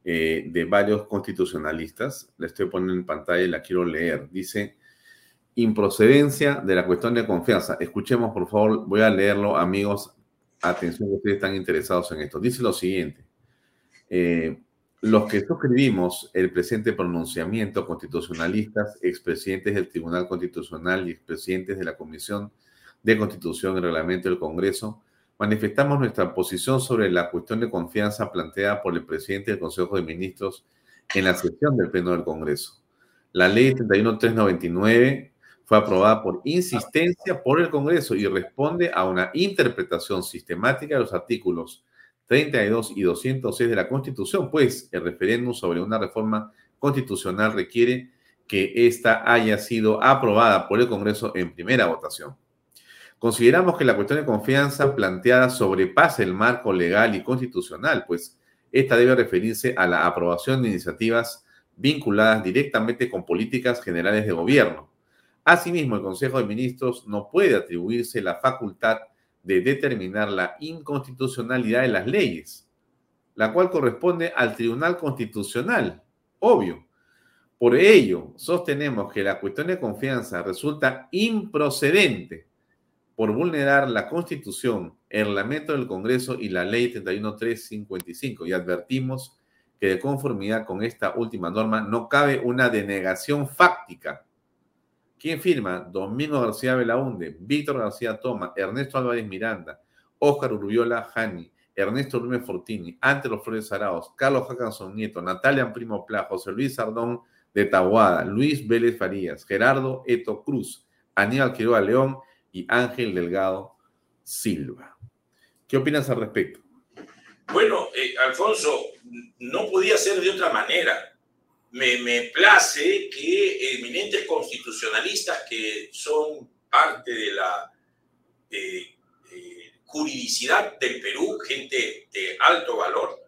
Speaker 2: eh, de varios constitucionalistas. La estoy poniendo en pantalla y la quiero leer. Dice, improcedencia de la cuestión de confianza. Escuchemos, por favor, voy a leerlo, amigos. Atención, ustedes están interesados en esto. Dice lo siguiente. Eh, los que suscribimos el presente pronunciamiento constitucionalistas, expresidentes del Tribunal Constitucional y expresidentes de la Comisión Constitución y Reglamento del Congreso, manifestamos nuestra posición sobre la cuestión de confianza planteada por el presidente del Consejo de Ministros en la sesión del Pleno del Congreso. La ley 31399 fue aprobada por insistencia por el Congreso y responde a una interpretación sistemática de los artículos 32 y 206 de la Constitución, pues el referéndum sobre una reforma constitucional requiere que ésta haya sido aprobada por el Congreso en primera votación. Consideramos que la cuestión de confianza planteada sobrepasa el marco legal y constitucional, pues esta debe referirse a la aprobación de iniciativas vinculadas directamente con políticas generales de gobierno. Asimismo, el Consejo de Ministros no puede atribuirse la facultad de determinar la inconstitucionalidad de las leyes, la cual corresponde al Tribunal Constitucional, obvio. Por ello, sostenemos que la cuestión de confianza resulta improcedente por vulnerar la Constitución, el reglamento del Congreso y la Ley 31355 y advertimos que de conformidad con esta última norma no cabe una denegación fáctica. ¿Quién firma? Domingo García Belaunde, Víctor García Toma, Ernesto Álvarez Miranda, Óscar Urbiola Jani, Ernesto Lume Fortini, Antelo Flores Araos, Carlos Jacanson Nieto, Natalia Primo Pla, José Luis Sardón de Tahuada, Luis Vélez Farías, Gerardo Eto Cruz, Aníbal Quiroga León y Ángel Delgado Silva. ¿Qué opinas al respecto?
Speaker 12: Bueno, eh, Alfonso, no podía ser de otra manera. Me, me place que eminentes constitucionalistas que son parte de la juridicidad del Perú, gente de alto valor,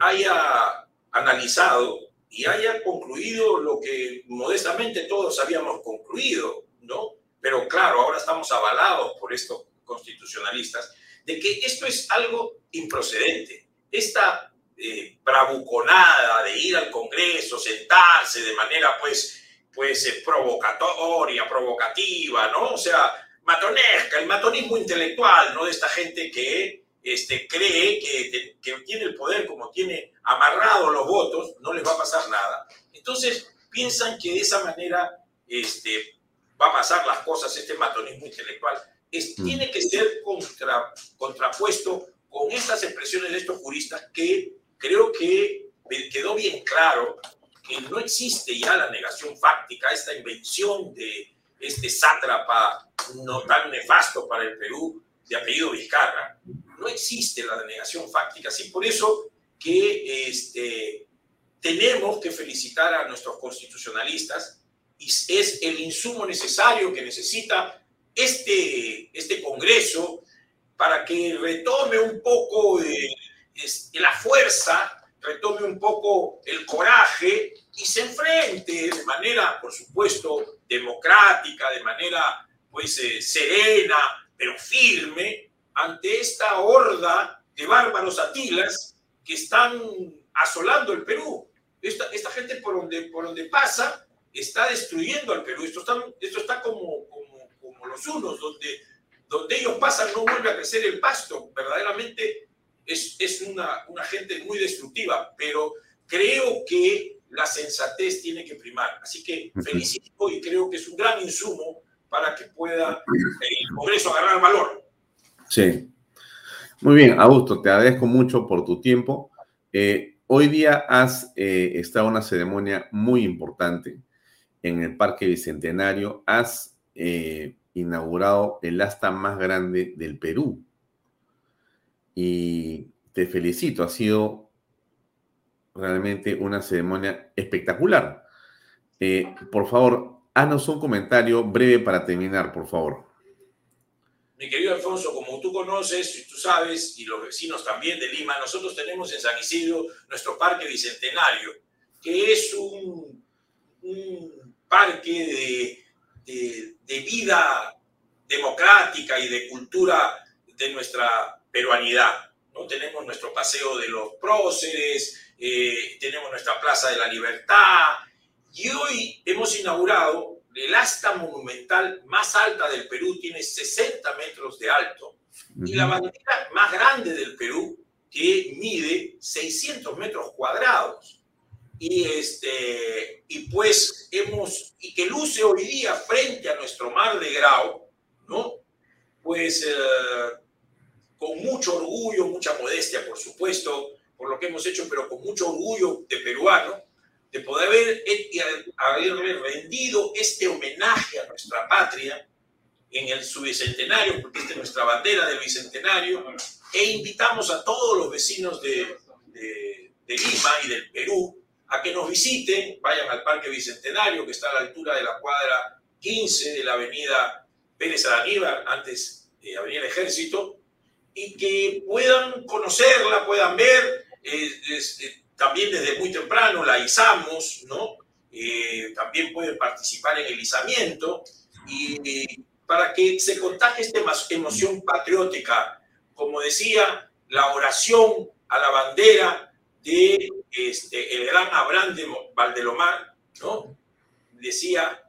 Speaker 12: haya analizado y haya concluido lo que modestamente todos habíamos concluido, ¿no? Pero claro, ahora estamos avalados por estos constitucionalistas de que esto es algo improcedente. Esta eh, bravuconada de ir al Congreso, sentarse de manera pues, pues eh, provocatoria, provocativa, ¿no? O sea, matonesca, el matonismo intelectual, ¿no? De esta gente que este, cree que, que tiene el poder como tiene amarrado los votos, no les va a pasar nada. Entonces, piensan que de esa manera este, va a pasar las cosas, este matonismo intelectual. Es, mm. Tiene que ser contra, contrapuesto con estas expresiones de estos juristas que creo que quedó bien claro que no existe ya la negación fáctica, esta invención de este sátrapa no tan nefasto para el Perú de apellido Vizcarra. No existe la denegación fáctica. Así por eso que este, tenemos que felicitar a nuestros constitucionalistas es el insumo necesario que necesita este, este Congreso para que retome un poco la fuerza, retome un poco el coraje y se enfrente de manera, por supuesto, democrática, de manera pues eh, serena, pero firme, ante esta horda de bárbaros atilas que están asolando el Perú. Esta, esta gente por donde, por donde pasa está destruyendo al Perú. Esto está, esto está como, como, como los unos, donde, donde ellos pasan no vuelve a crecer el pasto. Verdaderamente es, es una, una gente muy destructiva, pero creo que la sensatez tiene que primar. Así que felicito y creo que es un gran insumo para que pueda el Congreso agarrar valor.
Speaker 2: Sí. Muy bien, Augusto, te agradezco mucho por tu tiempo. Eh, hoy día has eh, estado en una ceremonia muy importante en el Parque Bicentenario. Has eh, inaugurado el asta más grande del Perú. Y te felicito, ha sido realmente una ceremonia espectacular. por favor, haznos un comentario breve para terminar, por favor.
Speaker 12: Mi querido Alfonso, como tú conoces y tú sabes, y los vecinos también de Lima, nosotros tenemos en San Isidro nuestro Parque Bicentenario, que es un parque de, de, vida democrática y de cultura de nuestra peruanidad. ¿no? Tenemos nuestro Paseo de los Próceres, eh, tenemos nuestra Plaza de la Libertad, y hoy hemos inaugurado el asta monumental más alta del Perú, tiene 60 metros de alto, y la bandera más grande del Perú, que mide 600 metros cuadrados. Y, este, y pues hemos, y que luce hoy día frente a nuestro mar de Grau, ¿no? Pues eh, con mucho orgullo, mucha modestia, por supuesto, por lo que hemos hecho, pero con mucho orgullo de peruano, de poder haber, eh, haberle rendido este homenaje a nuestra patria en el su bicentenario, porque esta es nuestra bandera del bicentenario, e invitamos a todos los vecinos de, de, Lima y del Perú a que nos visiten, vayan al Parque Bicentenario, que está a la altura de la cuadra 15 de la avenida Pérez Araníbar, antes de Avenida Ejército, y que puedan conocerla, puedan ver. Eh, eh, también desde muy temprano la izamos, ¿no? Eh, también pueden participar en el izamiento y para que se contagie esta emoción patriótica, como decía, la oración a la bandera de este, el gran Abraham de Valdelomar, ¿no? Decía,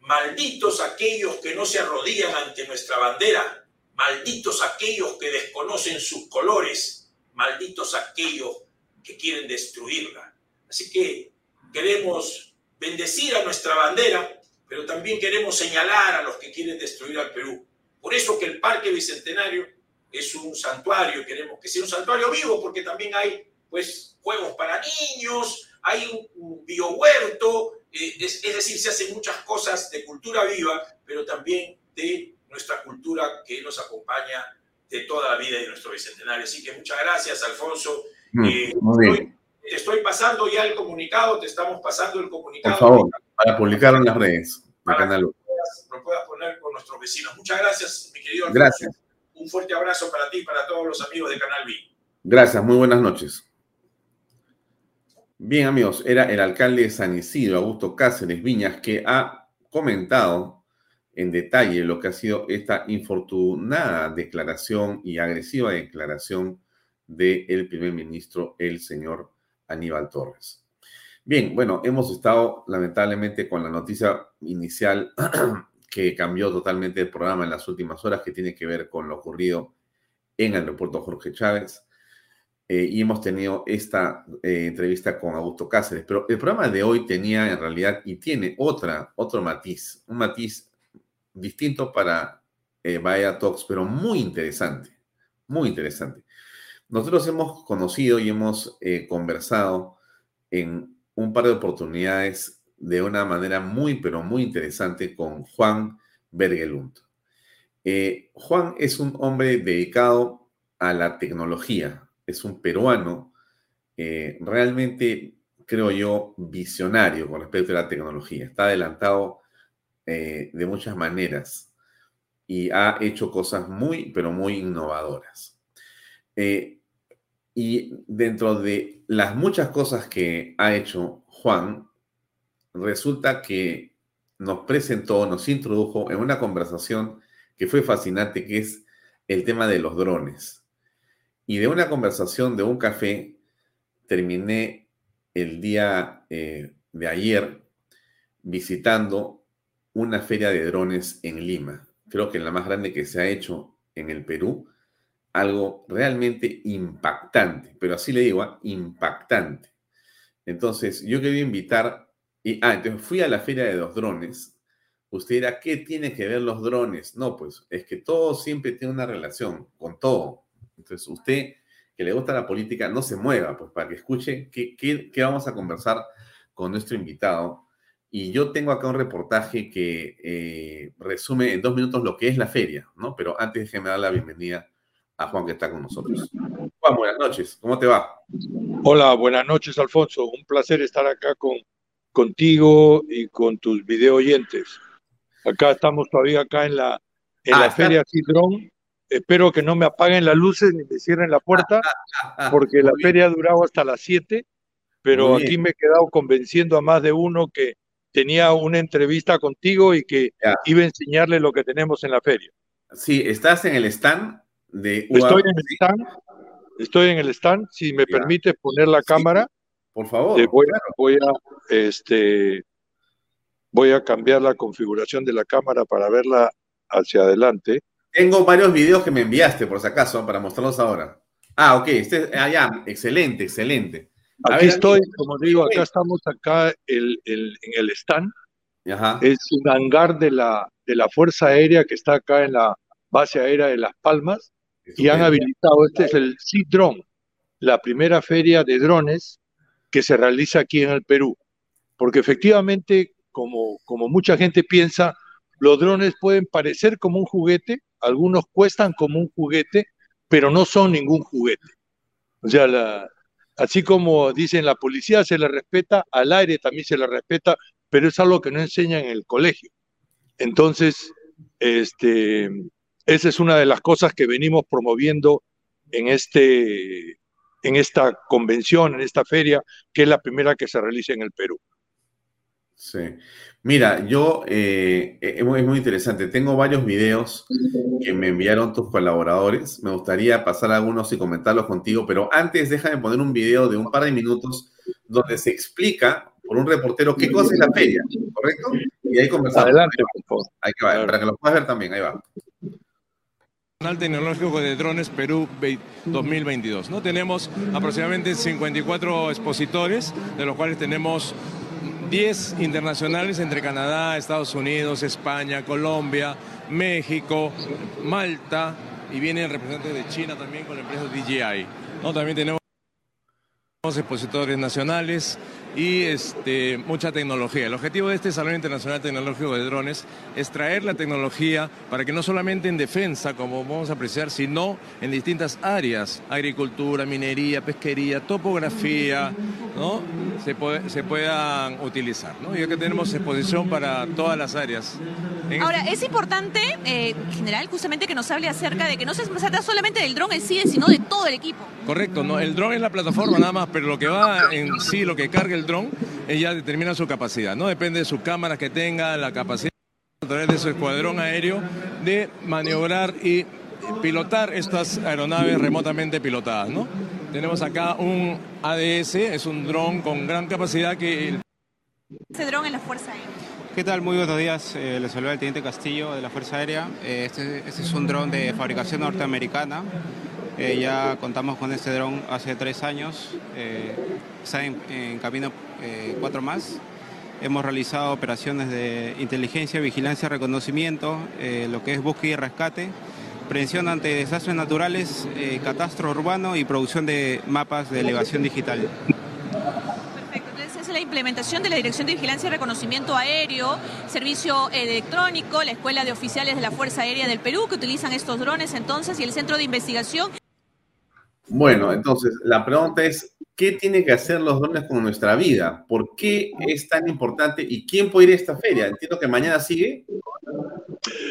Speaker 12: malditos aquellos que no se arrodillan ante nuestra bandera, malditos aquellos que desconocen sus colores, malditos aquellos que quieren destruirla. Así que queremos bendecir a nuestra bandera, pero también queremos señalar a los que quieren destruir al Perú. Por eso que el Parque Bicentenario es un santuario, queremos que sea un santuario vivo, porque también hay pues juegos para niños, hay un, biohuerto, eh, es, es decir, se hacen muchas cosas de cultura viva, pero también de nuestra cultura que nos acompaña de toda la vida de nuestro bicentenario. Así que muchas gracias, Alfonso. Mm, eh, estoy, te estoy pasando ya el comunicado, te estamos pasando el comunicado.
Speaker 2: Por favor, para publicar en las redes
Speaker 12: para canal. Que lo puedas poner con nuestros vecinos. Muchas gracias, mi querido.
Speaker 2: Gracias.
Speaker 12: Un fuerte abrazo para ti y para todos los amigos de Canal B.
Speaker 2: Gracias, muy buenas noches. Bien, amigos, era el alcalde de San Isidro, Augusto Cáceres Viñas, que ha comentado en detalle lo que ha sido esta infortunada declaración y agresiva declaración del primer ministro, el señor Aníbal Torres. Bien, bueno, hemos estado lamentablemente con la noticia inicial [clears throat] que cambió totalmente el programa en las últimas horas, que tiene que ver con lo ocurrido en el aeropuerto Jorge Chávez. Eh, y hemos tenido esta eh, entrevista con Augusto Cáceres. Pero el programa de hoy tenía en realidad y tiene otra, otro matiz, un matiz distinto para eh, Talks, pero muy interesante, muy interesante. Nosotros hemos conocido y hemos eh, conversado en un par de oportunidades de una manera muy, pero muy interesante con Juan Bergelund. Juan es un hombre dedicado a la tecnología, es un peruano eh, realmente, creo yo, visionario con respecto a la tecnología. Está adelantado eh, de muchas maneras y ha hecho cosas muy, pero muy innovadoras. Eh, y dentro de las muchas cosas que ha hecho Juan, resulta que nos presentó, nos introdujo en una conversación que fue fascinante, que es el tema de los drones. Y de una conversación de un café, terminé el día eh, de ayer visitando una feria de drones en Lima. Creo que la más grande que se ha hecho en el Perú. Algo realmente impactante, pero así le digo, ¿ah? impactante. Entonces, yo quería invitar, y, ah, entonces fui a la feria de los drones. Usted dirá, ¿qué tiene que ver los drones? No, pues es que todo siempre tiene una relación con todo. Entonces, usted que le gusta la política, no se mueva, pues para que escuche qué, qué, vamos a conversar con nuestro invitado. Y yo tengo acá un reportaje que eh, resume en dos minutos lo que es la feria, ¿no? Pero antes déjeme dar la bienvenida a Juan que está con nosotros. Juan, buenas noches, ¿cómo te va?
Speaker 18: Hola, buenas noches, Alfonso. Un placer estar acá con, contigo y con tus video oyentes. Acá estamos todavía acá en la, en la ah, feria Cidrón espero que no me apaguen las luces ni me cierren la puerta, [laughs] porque la feria ha durado hasta las 7, pero aquí me he quedado convenciendo a más de uno que tenía una entrevista contigo y que iba a enseñarle lo que tenemos en la feria.
Speaker 2: Sí, estás en el stand de
Speaker 18: Estoy en el stand, estoy en el stand, si me permite poner la cámara.
Speaker 2: Por favor.
Speaker 18: voy, voy, a, este, voy a cambiar la configuración de la cámara para verla hacia adelante.
Speaker 2: Tengo varios videos que me enviaste, por si acaso, para mostrarlos ahora. Ah, ok. Este, ah, ya. Excelente, excelente.
Speaker 18: Aquí estoy, como digo, acá estamos acá en el stand. Es un hangar de la, de la Fuerza Aérea que está acá en la base aérea de Las Palmas y han habilitado, este es el Sea Drone, la primera feria de drones que se realiza aquí en el Perú. Porque efectivamente, como, como mucha gente piensa, los drones pueden parecer como un juguete, algunos cuestan como un juguete, pero no son ningún juguete. O sea, así como dicen la policía se le respeta, al aire también se le respeta, pero es algo que no enseñan en el colegio. Entonces, este, esa es una de las cosas que venimos promoviendo en, este, en esta convención, en esta feria, que es la primera que se realiza en el Perú.
Speaker 2: Sí. Mira, yo, eh, eh, es, muy, interesante. Tengo varios videos que me enviaron tus colaboradores. Me gustaría pasar algunos y comentarlos contigo, pero antes déjame poner un video de un par de minutos donde se explica por un reportero qué cosa es la feria, ¿correcto? Y ahí conversamos.
Speaker 18: Adelante, por favor.
Speaker 2: Ahí va, para que lo puedas ver también, ahí va.
Speaker 19: Nacional Tecnológico de Drones Perú 2022. ¿no? Tenemos aproximadamente 54 expositores, de los cuales tenemos 10 internacionales entre Canadá, Estados Unidos, España, Colombia, México, Malta y vienen representantes de China también con la empresa DJI. También tenemos expositores nacionales y este, mucha tecnología. El objetivo de este Salón Internacional Tecnológico de Drones es traer la tecnología para que no solamente en defensa, como vamos a apreciar, sino en distintas áreas, agricultura, minería, pesquería, topografía, ¿no? se, se puedan utilizar. ¿no? Y que tenemos exposición para todas las áreas.
Speaker 20: Ahora, es importante, eh, en general, justamente que nos hable acerca de que no se trata solamente del dron en sí, sino de todo el equipo.
Speaker 19: Correcto, ¿no? el dron es la plataforma nada más, pero lo que va en sí, lo que carga el dron, ella determina su capacidad, ¿no? Depende de sus cámaras que tenga, la capacidad a través de su escuadrón aéreo de maniobrar y pilotar estas aeronaves remotamente pilotadas, ¿no? Tenemos acá un ADS, es un dron con gran capacidad que...
Speaker 20: Ese dron en la Fuerza Aérea.
Speaker 21: ¿Qué tal? Muy buenos días. Eh, les saluda el Teniente Castillo de la Fuerza Aérea. Eh, este, este, es un dron de fabricación norteamericana. Eh, ya contamos con este dron hace tres años. está en, camino cuatro más. Hemos realizado operaciones de inteligencia, vigilancia, reconocimiento, lo que es búsqueda y rescate, prevención ante desastres naturales, catastro urbano y producción de mapas de elevación digital
Speaker 20: la implementación de la Dirección de Vigilancia y Reconocimiento Aéreo, servicio electrónico, la Escuela de Oficiales de la Fuerza Aérea del Perú que utilizan estos drones entonces y el Centro de Investigación.
Speaker 2: Bueno, entonces la pregunta es, ¿qué tienen que hacer los drones con nuestra vida? ¿Por qué es tan importante y quién puede ir a esta feria? Entiendo que mañana sigue.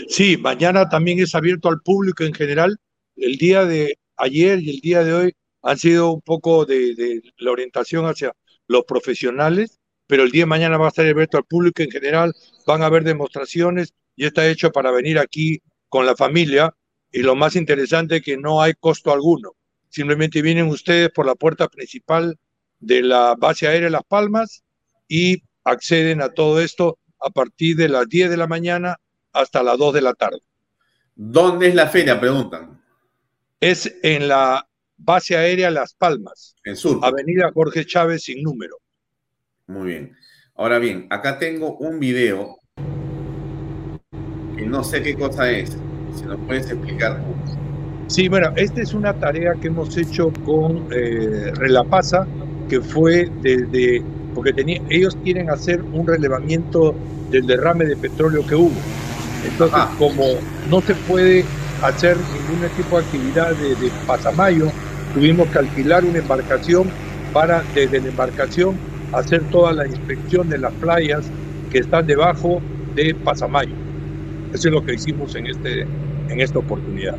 Speaker 18: Sí, mañana también es abierto al público en general. El día de ayer y el día de hoy han sido un poco de, de la orientación hacia los profesionales, pero el día de mañana va a estar abierto al público en general, van a haber demostraciones y está hecho para venir aquí con la familia y lo más interesante es que no hay costo alguno. Simplemente vienen ustedes por la puerta principal de la base aérea Las Palmas y acceden a todo esto a partir de las 10 de la mañana hasta las 2 de la tarde.
Speaker 2: ¿Dónde es la feria? Preguntan.
Speaker 18: Es en la base aérea Las Palmas. En sur. Avenida Jorge Chávez sin número.
Speaker 2: Muy bien. Ahora bien, acá tengo un video que no sé qué cosa es. Si nos puedes explicar.
Speaker 18: Sí, bueno, esta es una tarea que hemos hecho con eh, Relapasa, que fue desde, porque tenía, ellos quieren hacer un relevamiento del derrame de petróleo que hubo. Entonces, ah. como no se puede hacer ningún tipo de actividad de, de pasamayo, tuvimos que alquilar una embarcación para desde la embarcación hacer toda la inspección de las playas que están debajo de Pasamayo. Eso es lo que hicimos en, este, en esta oportunidad.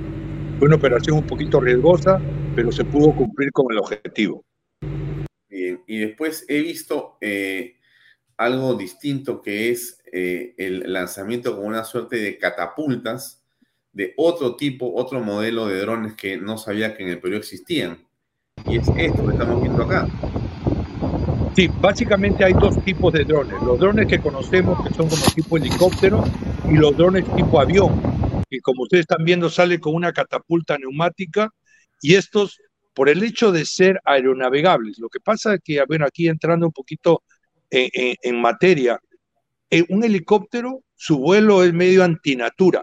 Speaker 18: Fue una operación un poquito riesgosa, pero se pudo cumplir con el objetivo.
Speaker 2: Bien, y después he visto eh, algo distinto que es eh, el lanzamiento con una suerte de catapultas de otro tipo, otro modelo de drones que no sabía que en el Perú existían. Y es esto que estamos viendo acá.
Speaker 18: Sí, básicamente hay dos tipos de drones. Los drones que conocemos, que son como tipo helicóptero, y los drones tipo avión, que como ustedes están viendo sale con una catapulta neumática, y estos, por el hecho de ser aeronavegables, lo que pasa es que, bueno, aquí entrando un poquito en, materia, en un helicóptero, su vuelo es medio antinatura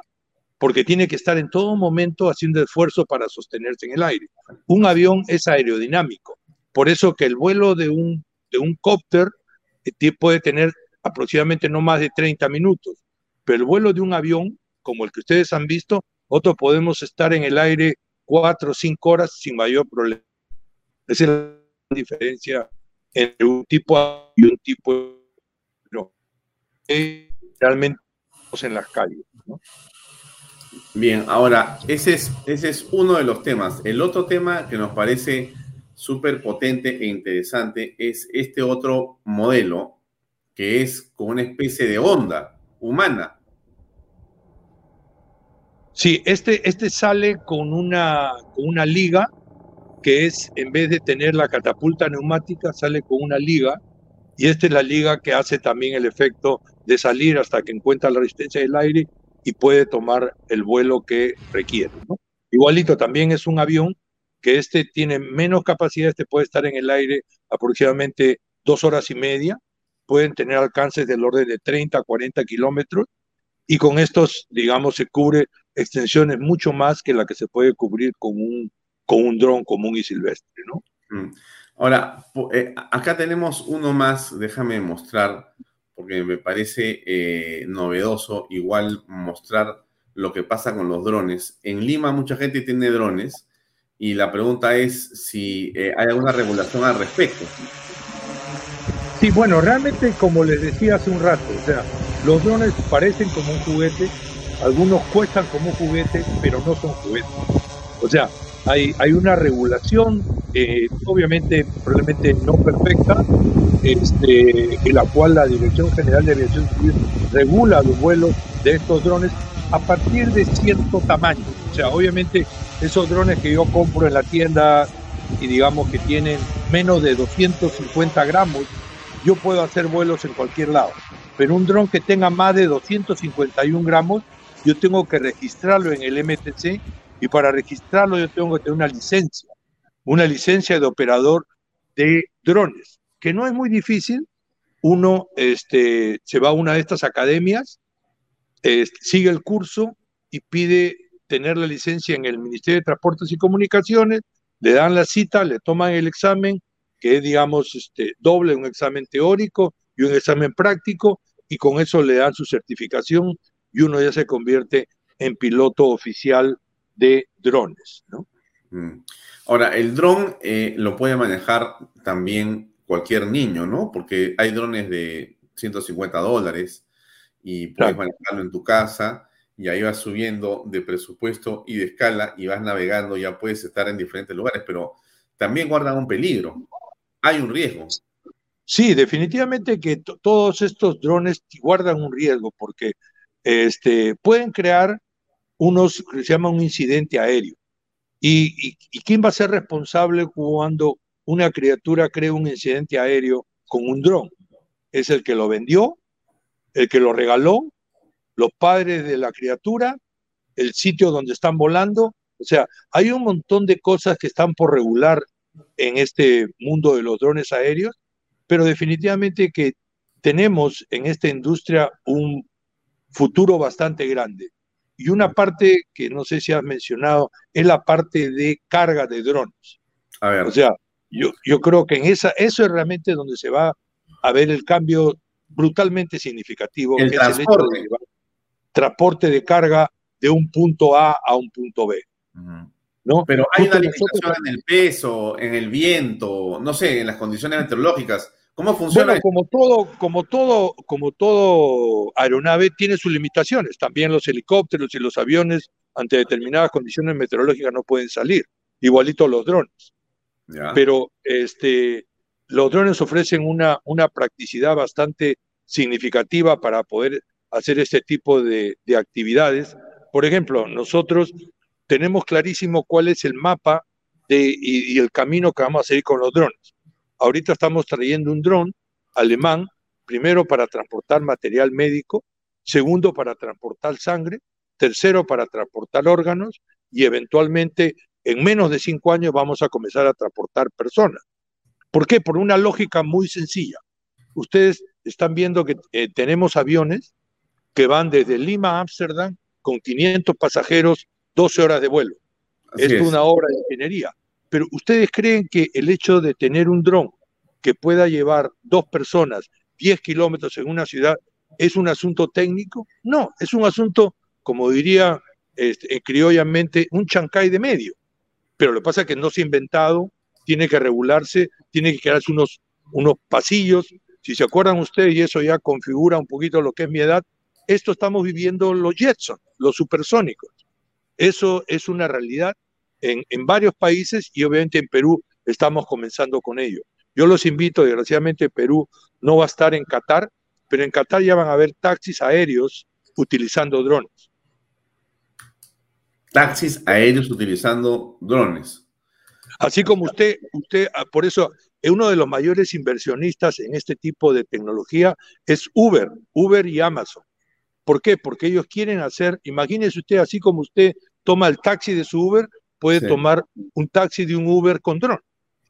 Speaker 18: porque tiene que estar en todo momento haciendo esfuerzo para sostenerse en el aire. Un avión es aerodinámico, por eso que el vuelo de un, de un cópter eh, puede tener aproximadamente no más de 30 minutos, pero el vuelo de un avión, como el que ustedes han visto, otros podemos estar en el aire cuatro o cinco horas sin mayor problema. Esa es la diferencia entre un tipo y un tipo. No. Realmente en las calles.
Speaker 2: Bien, ahora, ese es, ese es uno de los temas. El otro tema que nos parece súper potente e interesante es este otro modelo, que es con una especie de onda humana.
Speaker 18: Sí, este, este sale con una, con una liga que es, en vez de tener la catapulta neumática, sale con una liga. Y esta es la liga que hace también el efecto de salir hasta que encuentra la resistencia del aire y puede tomar el vuelo que requiere. Igualito, también es un avión que este tiene menos capacidad, este puede estar en el aire aproximadamente dos horas y media, pueden tener alcances del orden de 30 a 40 kilómetros y con estos, digamos, se cubre extensiones mucho más que la que se puede cubrir con un, con un dron común y silvestre, ¿no?
Speaker 2: Mm. Ahora, eh, acá tenemos uno más, déjame mostrar, porque me parece eh, novedoso igual mostrar lo que pasa con los drones. En Lima mucha gente tiene drones y la pregunta es si eh, hay alguna regulación al respecto.
Speaker 18: Sí, bueno, realmente como les decía hace un rato, o sea, los drones parecen como un juguete, algunos cuestan como un juguete, pero no son juguetes. O sea, hay, hay una regulación, eh, obviamente probablemente no perfecta, este, en la cual la Dirección General de Aviación Civil regula los vuelos de estos drones a partir de cierto tamaño. O sea, obviamente esos drones que yo compro en la tienda y digamos que tienen menos de 250 gramos, yo puedo hacer vuelos en cualquier lado. Pero un dron que tenga más de 251 gramos, yo tengo que registrarlo en el MTC y para registrarlo yo tengo que tener una licencia, una licencia de operador de drones, que no es muy difícil. Uno este, se va a una de estas academias, sigue el curso y pide tener la licencia en el Ministerio de Transportes y Comunicaciones, le dan la cita, le toman el examen, que es, digamos, este, doble, un examen teórico y un examen práctico, y con eso le dan su certificación y uno ya se convierte en piloto oficial de drones. ¿no?
Speaker 2: Mm. Ahora, el dron eh, lo puede manejar también cualquier niño, ¿no? Porque hay drones de 150 dólares y puedes manejarlo en tu casa y ahí vas subiendo de presupuesto y de escala y vas navegando, ya puedes estar en diferentes lugares, pero también guardan un peligro. Hay un riesgo.
Speaker 18: Sí, definitivamente que todos estos drones guardan un riesgo porque este, pueden crear unos se llama un incidente aéreo. ¿Y, quién va a ser responsable cuando una criatura crea un incidente aéreo con un dron? ¿Es el que lo vendió? ¿El que lo regaló? ¿Los padres de la criatura? ¿El sitio donde están volando? O sea, hay un montón de cosas que están por regular en este mundo de los drones aéreos, pero definitivamente que tenemos en esta industria un futuro bastante grande. Y una parte que no sé si has mencionado es la parte de carga de drones. A ver. O sea, yo, yo creo que en esa, eso es realmente donde se va a ver el cambio brutalmente significativo,
Speaker 2: el
Speaker 18: que
Speaker 2: transporte.
Speaker 18: es el transporte de carga de un punto A a un punto B. ¿no?
Speaker 2: Pero hay una limitación en el peso, en el viento, no sé, en las condiciones meteorológicas. ¿Cómo funciona?
Speaker 18: Bueno, como todo, como todo, como todo aeronave tiene sus limitaciones. También los helicópteros y los aviones ante determinadas condiciones meteorológicas no pueden salir. Igualito los drones. Pero este, los drones ofrecen una, una practicidad bastante significativa para poder hacer este tipo de, actividades. Por ejemplo, nosotros tenemos clarísimo cuál es el mapa de, y el camino que vamos a seguir con los drones Ahorita estamos trayendo un dron alemán, primero para transportar material médico, segundo para transportar sangre, tercero para transportar órganos y eventualmente en menos de cinco años vamos a comenzar a transportar personas. ¿Por qué? Por una lógica muy sencilla. Ustedes están viendo que eh, tenemos aviones que van desde Lima a Ámsterdam con 500 pasajeros, 12 horas de vuelo. es una obra de ingeniería. Pero ¿ustedes creen que el hecho de tener un dron que pueda llevar dos personas 10 kilómetros en una ciudad es un asunto técnico? No, es un asunto, como diría este, criollamente, un chancay de medio. Pero lo que pasa es que no se ha inventado, tiene que regularse, tiene que crearse unos, unos pasillos. Si se acuerdan ustedes, y eso ya configura un poquito lo que es mi edad, esto estamos viviendo los Jetson, los supersónicos. Eso es una realidad en, varios países y obviamente en Perú estamos comenzando con ello. Yo los invito, desgraciadamente Perú no va a estar en Qatar, pero en Qatar ya van a haber taxis aéreos utilizando drones.
Speaker 2: Taxis aéreos utilizando drones.
Speaker 18: Así como usted, usted, ah, por eso, uno de los mayores inversionistas en este tipo de tecnología es Uber, Uber y Amazon. ¿Por qué? Porque ellos quieren hacer, imagínese usted, así como usted toma el taxi de su Uber, puede tomar un taxi de un Uber con dron.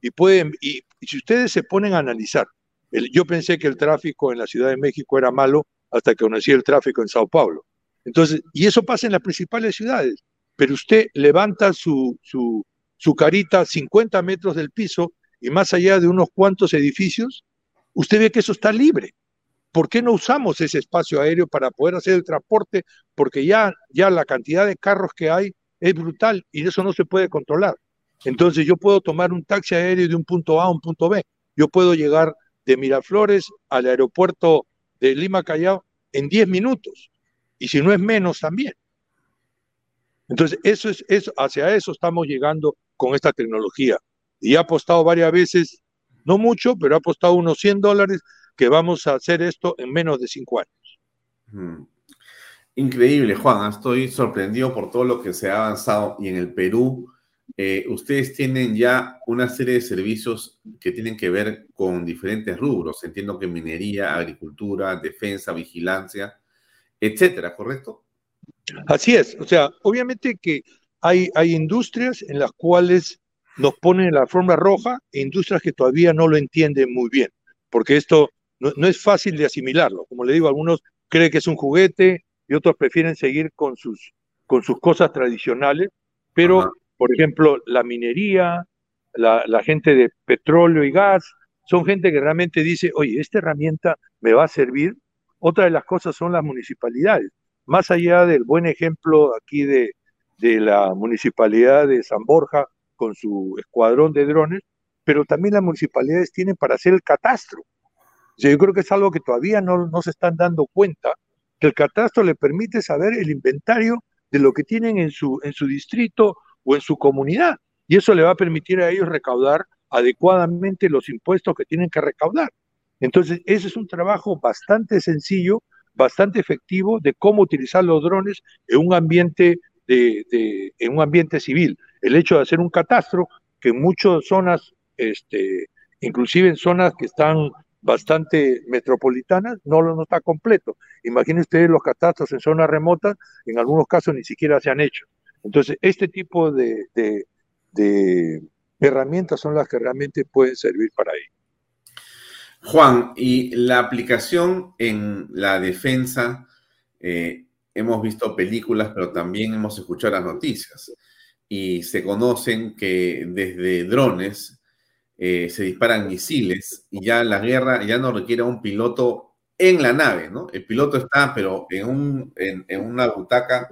Speaker 18: Y, pueden, y, si ustedes se ponen a analizar, yo pensé que el tráfico en la Ciudad de México era malo hasta que conocí el tráfico en Sao Paulo. Entonces, y eso pasa en las principales ciudades, pero usted levanta su, su, su carita 50 metros del piso y más allá de unos cuantos edificios, usted ve que eso está libre. ¿Por qué no usamos ese espacio aéreo para poder hacer el transporte? Porque ya, ya la cantidad de carros que hay es brutal y eso no se puede controlar. Entonces yo puedo tomar un taxi aéreo de un punto A a un punto B. Yo puedo llegar de Miraflores al aeropuerto de Lima Callao en 10 minutos. Y si no es menos también. Entonces, eso es, eso, hacia eso estamos llegando con esta tecnología. Y ha apostado varias veces, no mucho, pero ha apostado unos 100 dólares que vamos a hacer esto en menos de cinco años.
Speaker 2: Mm. Increíble, Juan. Estoy sorprendido por todo lo que se ha avanzado. Y en el Perú, eh, ustedes tienen ya una serie de servicios que tienen que ver con diferentes rubros. Entiendo que minería, agricultura, defensa, vigilancia, etcétera, ¿correcto?
Speaker 18: Así es. O sea, obviamente que hay, hay industrias en las cuales nos ponen la forma roja e industrias que todavía no lo entienden muy bien, porque esto no, es fácil de asimilarlo. Como le digo, algunos creen que es un juguete y otros prefieren seguir con sus, con sus cosas tradicionales, pero, por ejemplo, la minería, la, la, gente de petróleo y gas, son gente que realmente dice, oye, esta herramienta me va a servir. Otra de las cosas son las municipalidades. Más allá del buen ejemplo aquí de, de la municipalidad de San Borja con su escuadrón de drones, pero también las municipalidades tienen para hacer el catastro yo creo que es algo que todavía no, no se están dando cuenta, que el catastro le permite saber el inventario de lo que tienen en su, en su distrito o en su comunidad. Y eso le va a permitir a ellos recaudar adecuadamente los impuestos que tienen que recaudar. Entonces, ese es un trabajo bastante sencillo, bastante efectivo de cómo utilizar los drones en un ambiente, de, de, en un ambiente civil. El hecho de hacer un catastro, que en muchas zonas, este, inclusive en zonas que están bastante metropolitanas, no, no está completo. Imaginen ustedes los catastros en zonas remotas, en algunos casos ni siquiera se han hecho. Entonces, este tipo de, de, herramientas son las que realmente pueden servir para ello.
Speaker 2: Juan, y la aplicación en la defensa, eh, hemos visto películas, pero también hemos escuchado las noticias. Y se conocen que desde drones eh, se disparan misiles y ya la guerra ya no requiere un piloto en la nave, ¿no? El piloto está, pero en, un, en, una butaca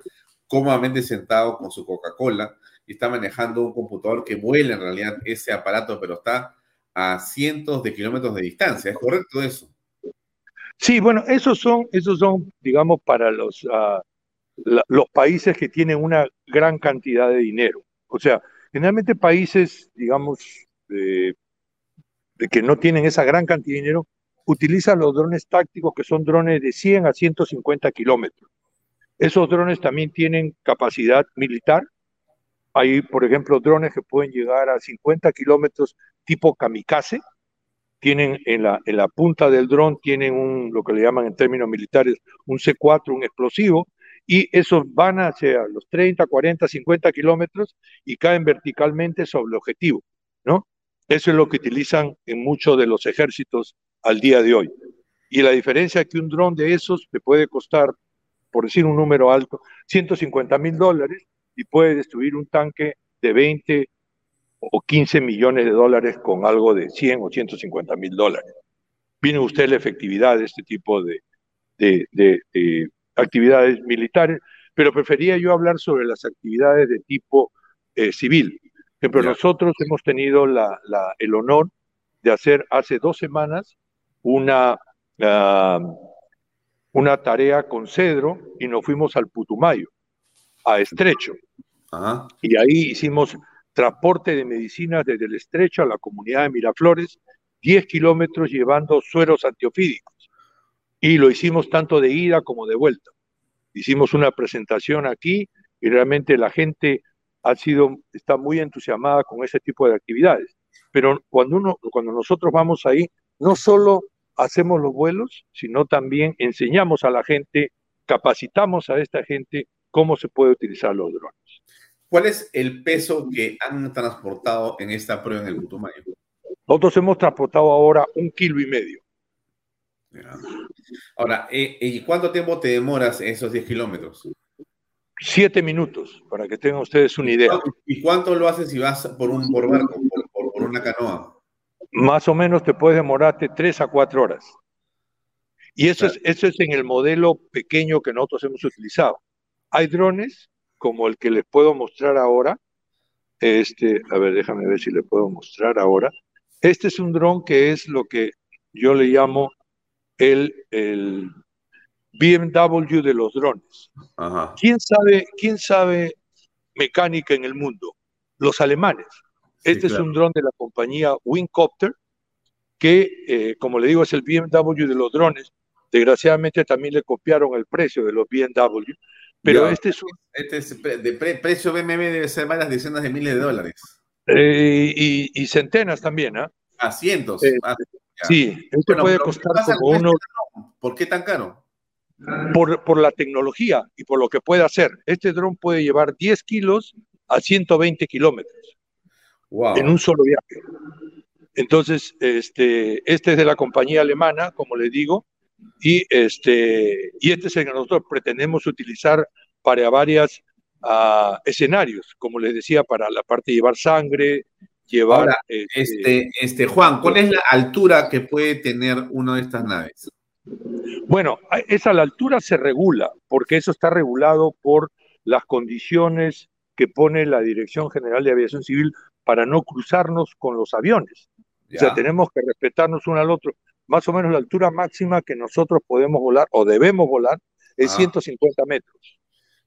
Speaker 2: cómodamente sentado con su Coca-Cola y está manejando un computador que vuela en realidad ese aparato, pero está a cientos de kilómetros de distancia. ¿Es correcto eso?
Speaker 18: Sí, bueno, esos son, esos son, digamos, para los, ah, los países que tienen una gran cantidad de dinero. O sea, generalmente países, digamos, de, que no tienen esa gran cantidad de dinero, utilizan los drones tácticos que son drones de 100 a 150 kilómetros. Esos drones también tienen capacidad militar. Hay, por ejemplo, drones que pueden llegar a 50 kilómetros tipo kamikaze. Tienen en la, punta del dron, tienen un, lo que le llaman en términos militares, un C4, un explosivo, y esos van hacia los 30, 40, 50 kilómetros y caen verticalmente sobre el objetivo. Eso es lo que utilizan en muchos de los ejércitos al día de hoy. Y la diferencia es que un dron de esos te puede costar, por decir un número alto, 150 mil dólares y puede destruir un tanque de 20 o 15 millones de dólares con algo de 100 o 150 mil dólares. Viene usted la efectividad de este tipo de, de, actividades militares, pero prefería yo hablar sobre las actividades de tipo eh, civil ejemplo, nosotros hemos tenido la, el honor de hacer hace dos semanas una, ah, una tarea con Cedro y nos fuimos al Putumayo, a Estrecho. Y ahí hicimos transporte de medicinas desde el Estrecho a la comunidad de Miraflores, 10 kilómetros llevando sueros antiofídicos. Y lo hicimos tanto de ida como de vuelta. Hicimos una presentación aquí y realmente la gente ha sido, está muy entusiasmada con ese tipo de actividades. Pero cuando, uno, cuando nosotros vamos ahí, no solo hacemos los vuelos, sino también enseñamos a la gente, capacitamos a esta gente cómo se puede utilizar los drones.
Speaker 2: ¿Cuál es el peso que han transportado en esta prueba en el Putumayo?
Speaker 18: Nosotros hemos transportado ahora un kilo y medio.
Speaker 2: Ahora, eh, ¿y cuánto tiempo te demoras esos 10 kilómetros?
Speaker 18: Siete minutos, para que tengan ustedes una idea.
Speaker 2: ¿Y cuánto lo haces si vas por un por barco, por, una canoa?
Speaker 18: más o menos te puedes demorarte tres a cuatro horas. Y eso, es, eso es en el modelo pequeño que nosotros hemos utilizado. Hay drones, como el que les puedo mostrar ahora. Este, a ver, déjame ver si le puedo mostrar ahora. Este es un dron que es lo que yo le llamo el, el BMW de los drones. ¿Quién, sabe, ¿Quién sabe mecánica en el mundo? Los alemanes. este es un dron de la compañía Wingcopter, que, eh, como le digo, es el BMW de los drones. Desgraciadamente también le copiaron el precio de los BMW, pero este es un...
Speaker 2: Este es de precio BMW debe ser varias decenas de miles de dólares.
Speaker 18: Eh, y, centenas también, ¿ah?
Speaker 2: A cientos. Eh,
Speaker 18: ah, sí, este puede costar como uno...
Speaker 2: ¿Por qué tan caro?
Speaker 18: Por, por, la tecnología y por lo que puede hacer. Este dron puede llevar 10 kilos a 120 kilómetros en un solo viaje. Entonces, este, este es de la compañía alemana, como le digo, y este, y este es el que nosotros pretendemos utilizar para varios ah, escenarios, como les decía, para la parte de llevar sangre, llevar...
Speaker 2: este, este, este, Juan, ¿cuál es la altura que puede tener una de estas naves?
Speaker 18: Bueno, esa la altura se regula, porque eso está regulado por las condiciones que pone la Dirección General de Aviación Civil para no cruzarnos con los aviones. O sea, tenemos que respetarnos uno al otro. Más o menos la altura máxima que nosotros podemos volar o debemos volar es 150 ah. metros.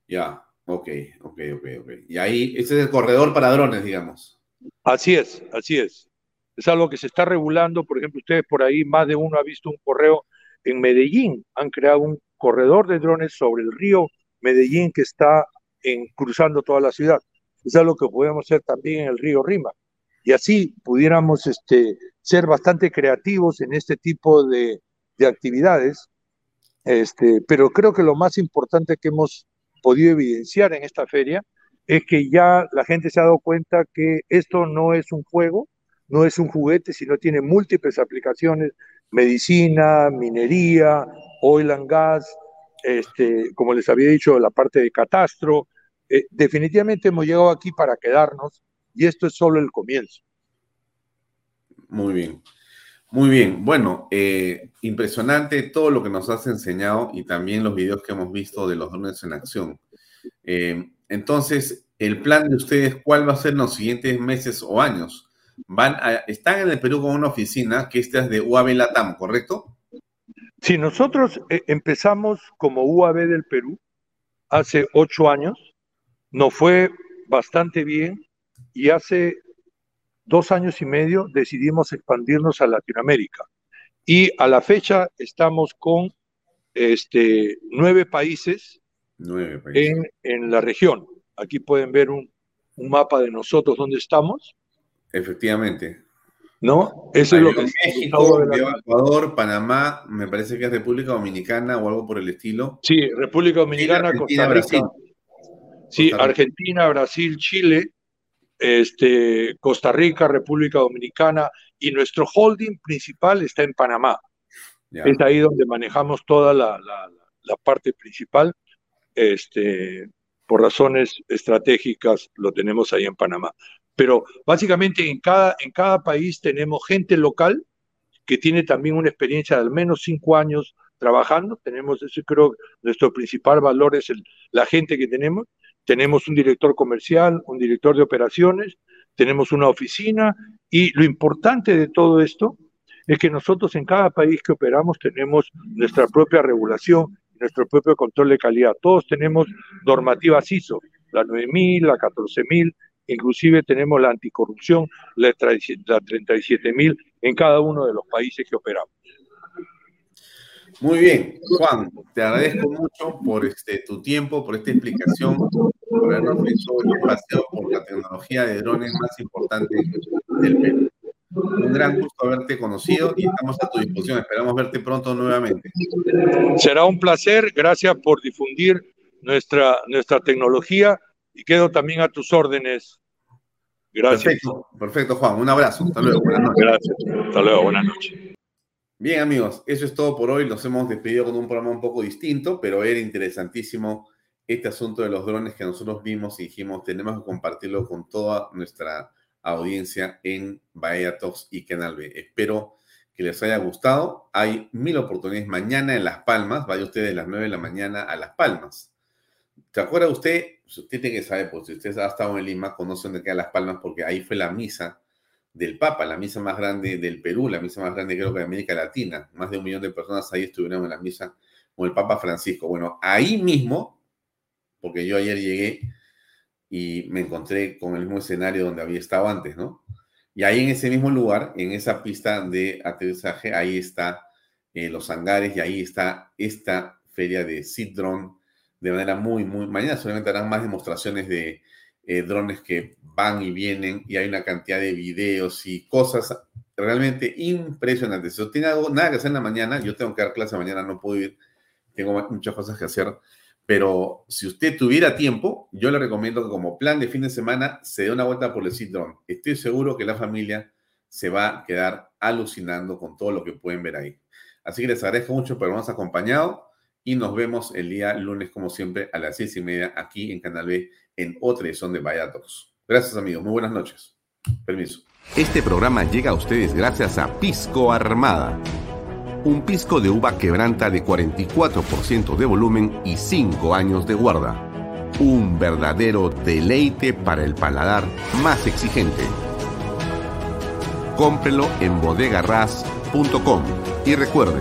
Speaker 2: Ya, ok, ok, ok, ok. Y ahí, ese es el corredor para drones, digamos.
Speaker 18: Así es, así es. Es algo que se está regulando. Por ejemplo, ustedes por ahí, más de uno ha visto un correo en Medellín. Han creado un corredor de drones sobre el río Medellín que está cruzando toda la ciudad. Es algo que podemos hacer también en el río Rima y así pudiéramos este, ser bastante creativos en este tipo de, actividades. Este, pero creo que lo más importante que hemos podido evidenciar en esta feria es que ya la gente se ha dado cuenta que esto no es un juego, no es un juguete, sino tiene múltiples aplicaciones, medicina, minería, oil and gas, este, como les había dicho, la parte de catastro. Eh, definitivamente hemos llegado aquí para quedarnos y esto es solo el comienzo.
Speaker 2: Muy bien. Muy bien. Bueno, eh, impresionante todo lo que nos has enseñado y también los videos que hemos visto de los drones en acción. Eh, entonces, el plan de ustedes, ¿cuál va a ser en los siguientes meses o años? Van están en el Perú con una oficina que esta es de UAB Latam, ¿correcto?
Speaker 18: Sí, nosotros eh, empezamos como UAB del Perú hace ocho años. Nos fue bastante bien y hace dos años y medio decidimos expandirnos a Latinoamérica. Y a la fecha estamos con este, nueve países, En, la región. Aquí pueden ver un, mapa de nosotros donde estamos.
Speaker 2: Efectivamente.
Speaker 18: ¿No? Eso es lo que
Speaker 2: México, Ecuador, Panamá, me parece que es República Dominicana o algo por el estilo.
Speaker 18: Sí, República Dominicana, Costa Rica. Sí, Argentina, Brasil, Chile, este, Costa Rica, República Dominicana y nuestro holding principal está en Panamá. Es ahí donde manejamos toda la, parte principal. Este, por razones estratégicas lo tenemos ahí en Panamá. Pero básicamente en cada, en cada país tenemos gente local que tiene también una experiencia de al menos cinco años trabajando. Tenemos, eso creo, nuestro principal valor es el, la gente que tenemos tenemos un director comercial, un director de operaciones, tenemos una oficina y lo importante de todo esto es que nosotros en cada país que operamos tenemos nuestra propia regulación, nuestro propio control de calidad. Todos tenemos normativas ISO, la 9000, la 14000, inclusive tenemos la anticorrupción, la 37000 en cada uno de los países que operamos.
Speaker 2: Muy bien, Juan, te agradezco mucho por este, tu tiempo, por esta explicación, por habernos hecho el paseo por la tecnología de drones más importante del Perú. Un gran gusto haberte conocido y estamos a tu disposición. Esperamos verte pronto nuevamente.
Speaker 18: Será un placer. Gracias por difundir nuestra, nuestra tecnología y quedo también a tus órdenes. Gracias.
Speaker 2: Perfecto, perfecto, Juan. Un abrazo. Hasta luego. Buenas noches.
Speaker 18: Gracias. Hasta luego. Buenas noches.
Speaker 2: Bien, amigos, eso es todo por hoy. Nos hemos despedido con un programa un poco distinto, pero era interesantísimo este asunto de los drones que nosotros vimos y dijimos, tenemos que compartirlo con toda nuestra audiencia en Bahía Talks y Canal B. Espero que les haya gustado. Hay mil oportunidades mañana en Las Palmas. Vaya usted de las 9 de la mañana a Las Palmas. ¿Se acuerda usted? Usted tiene que saber, pues si usted ha estado en Lima, conoce dónde queda Las Palmas, porque ahí fue la misa del Papa, la misa más grande del Perú, la misa más grande creo que de América Latina. Más de un millón de personas ahí estuvieron en la misa con el Papa Francisco. Bueno, ahí mismo, porque yo ayer llegué y me encontré con el mismo escenario donde había estado antes, ¿no? Y ahí en ese mismo lugar, en esa pista de aterrizaje, ahí está eh, los hangares y ahí está esta feria de Seed Drone de manera muy, muy... Mañana solamente harán más demostraciones de eh, drones que van y vienen y hay una cantidad de videos y cosas realmente impresionantes. Si tiene algo, nada que hacer en la mañana, yo tengo que dar clase mañana, no puedo ir, tengo muchas cosas que hacer pero si usted tuviera tiempo, yo le recomiendo que como plan de fin de semana se dé una vuelta por el sitio. Estoy seguro que la familia se va a quedar alucinando con todo lo que pueden ver ahí. Así que les agradezco mucho por habernos acompañado y nos vemos el día lunes, como siempre, a las seis y media aquí en Canal B en otra edición de Vaya Gracias, amigos. Muy buenas noches. Permiso.
Speaker 22: Este programa llega a ustedes gracias a Pisco Armada un pisco de uva quebranta de 44% de volumen y 5 años de guarda. Un verdadero deleite para el paladar más exigente. Cómprelo en bodegarras.com y recuerde,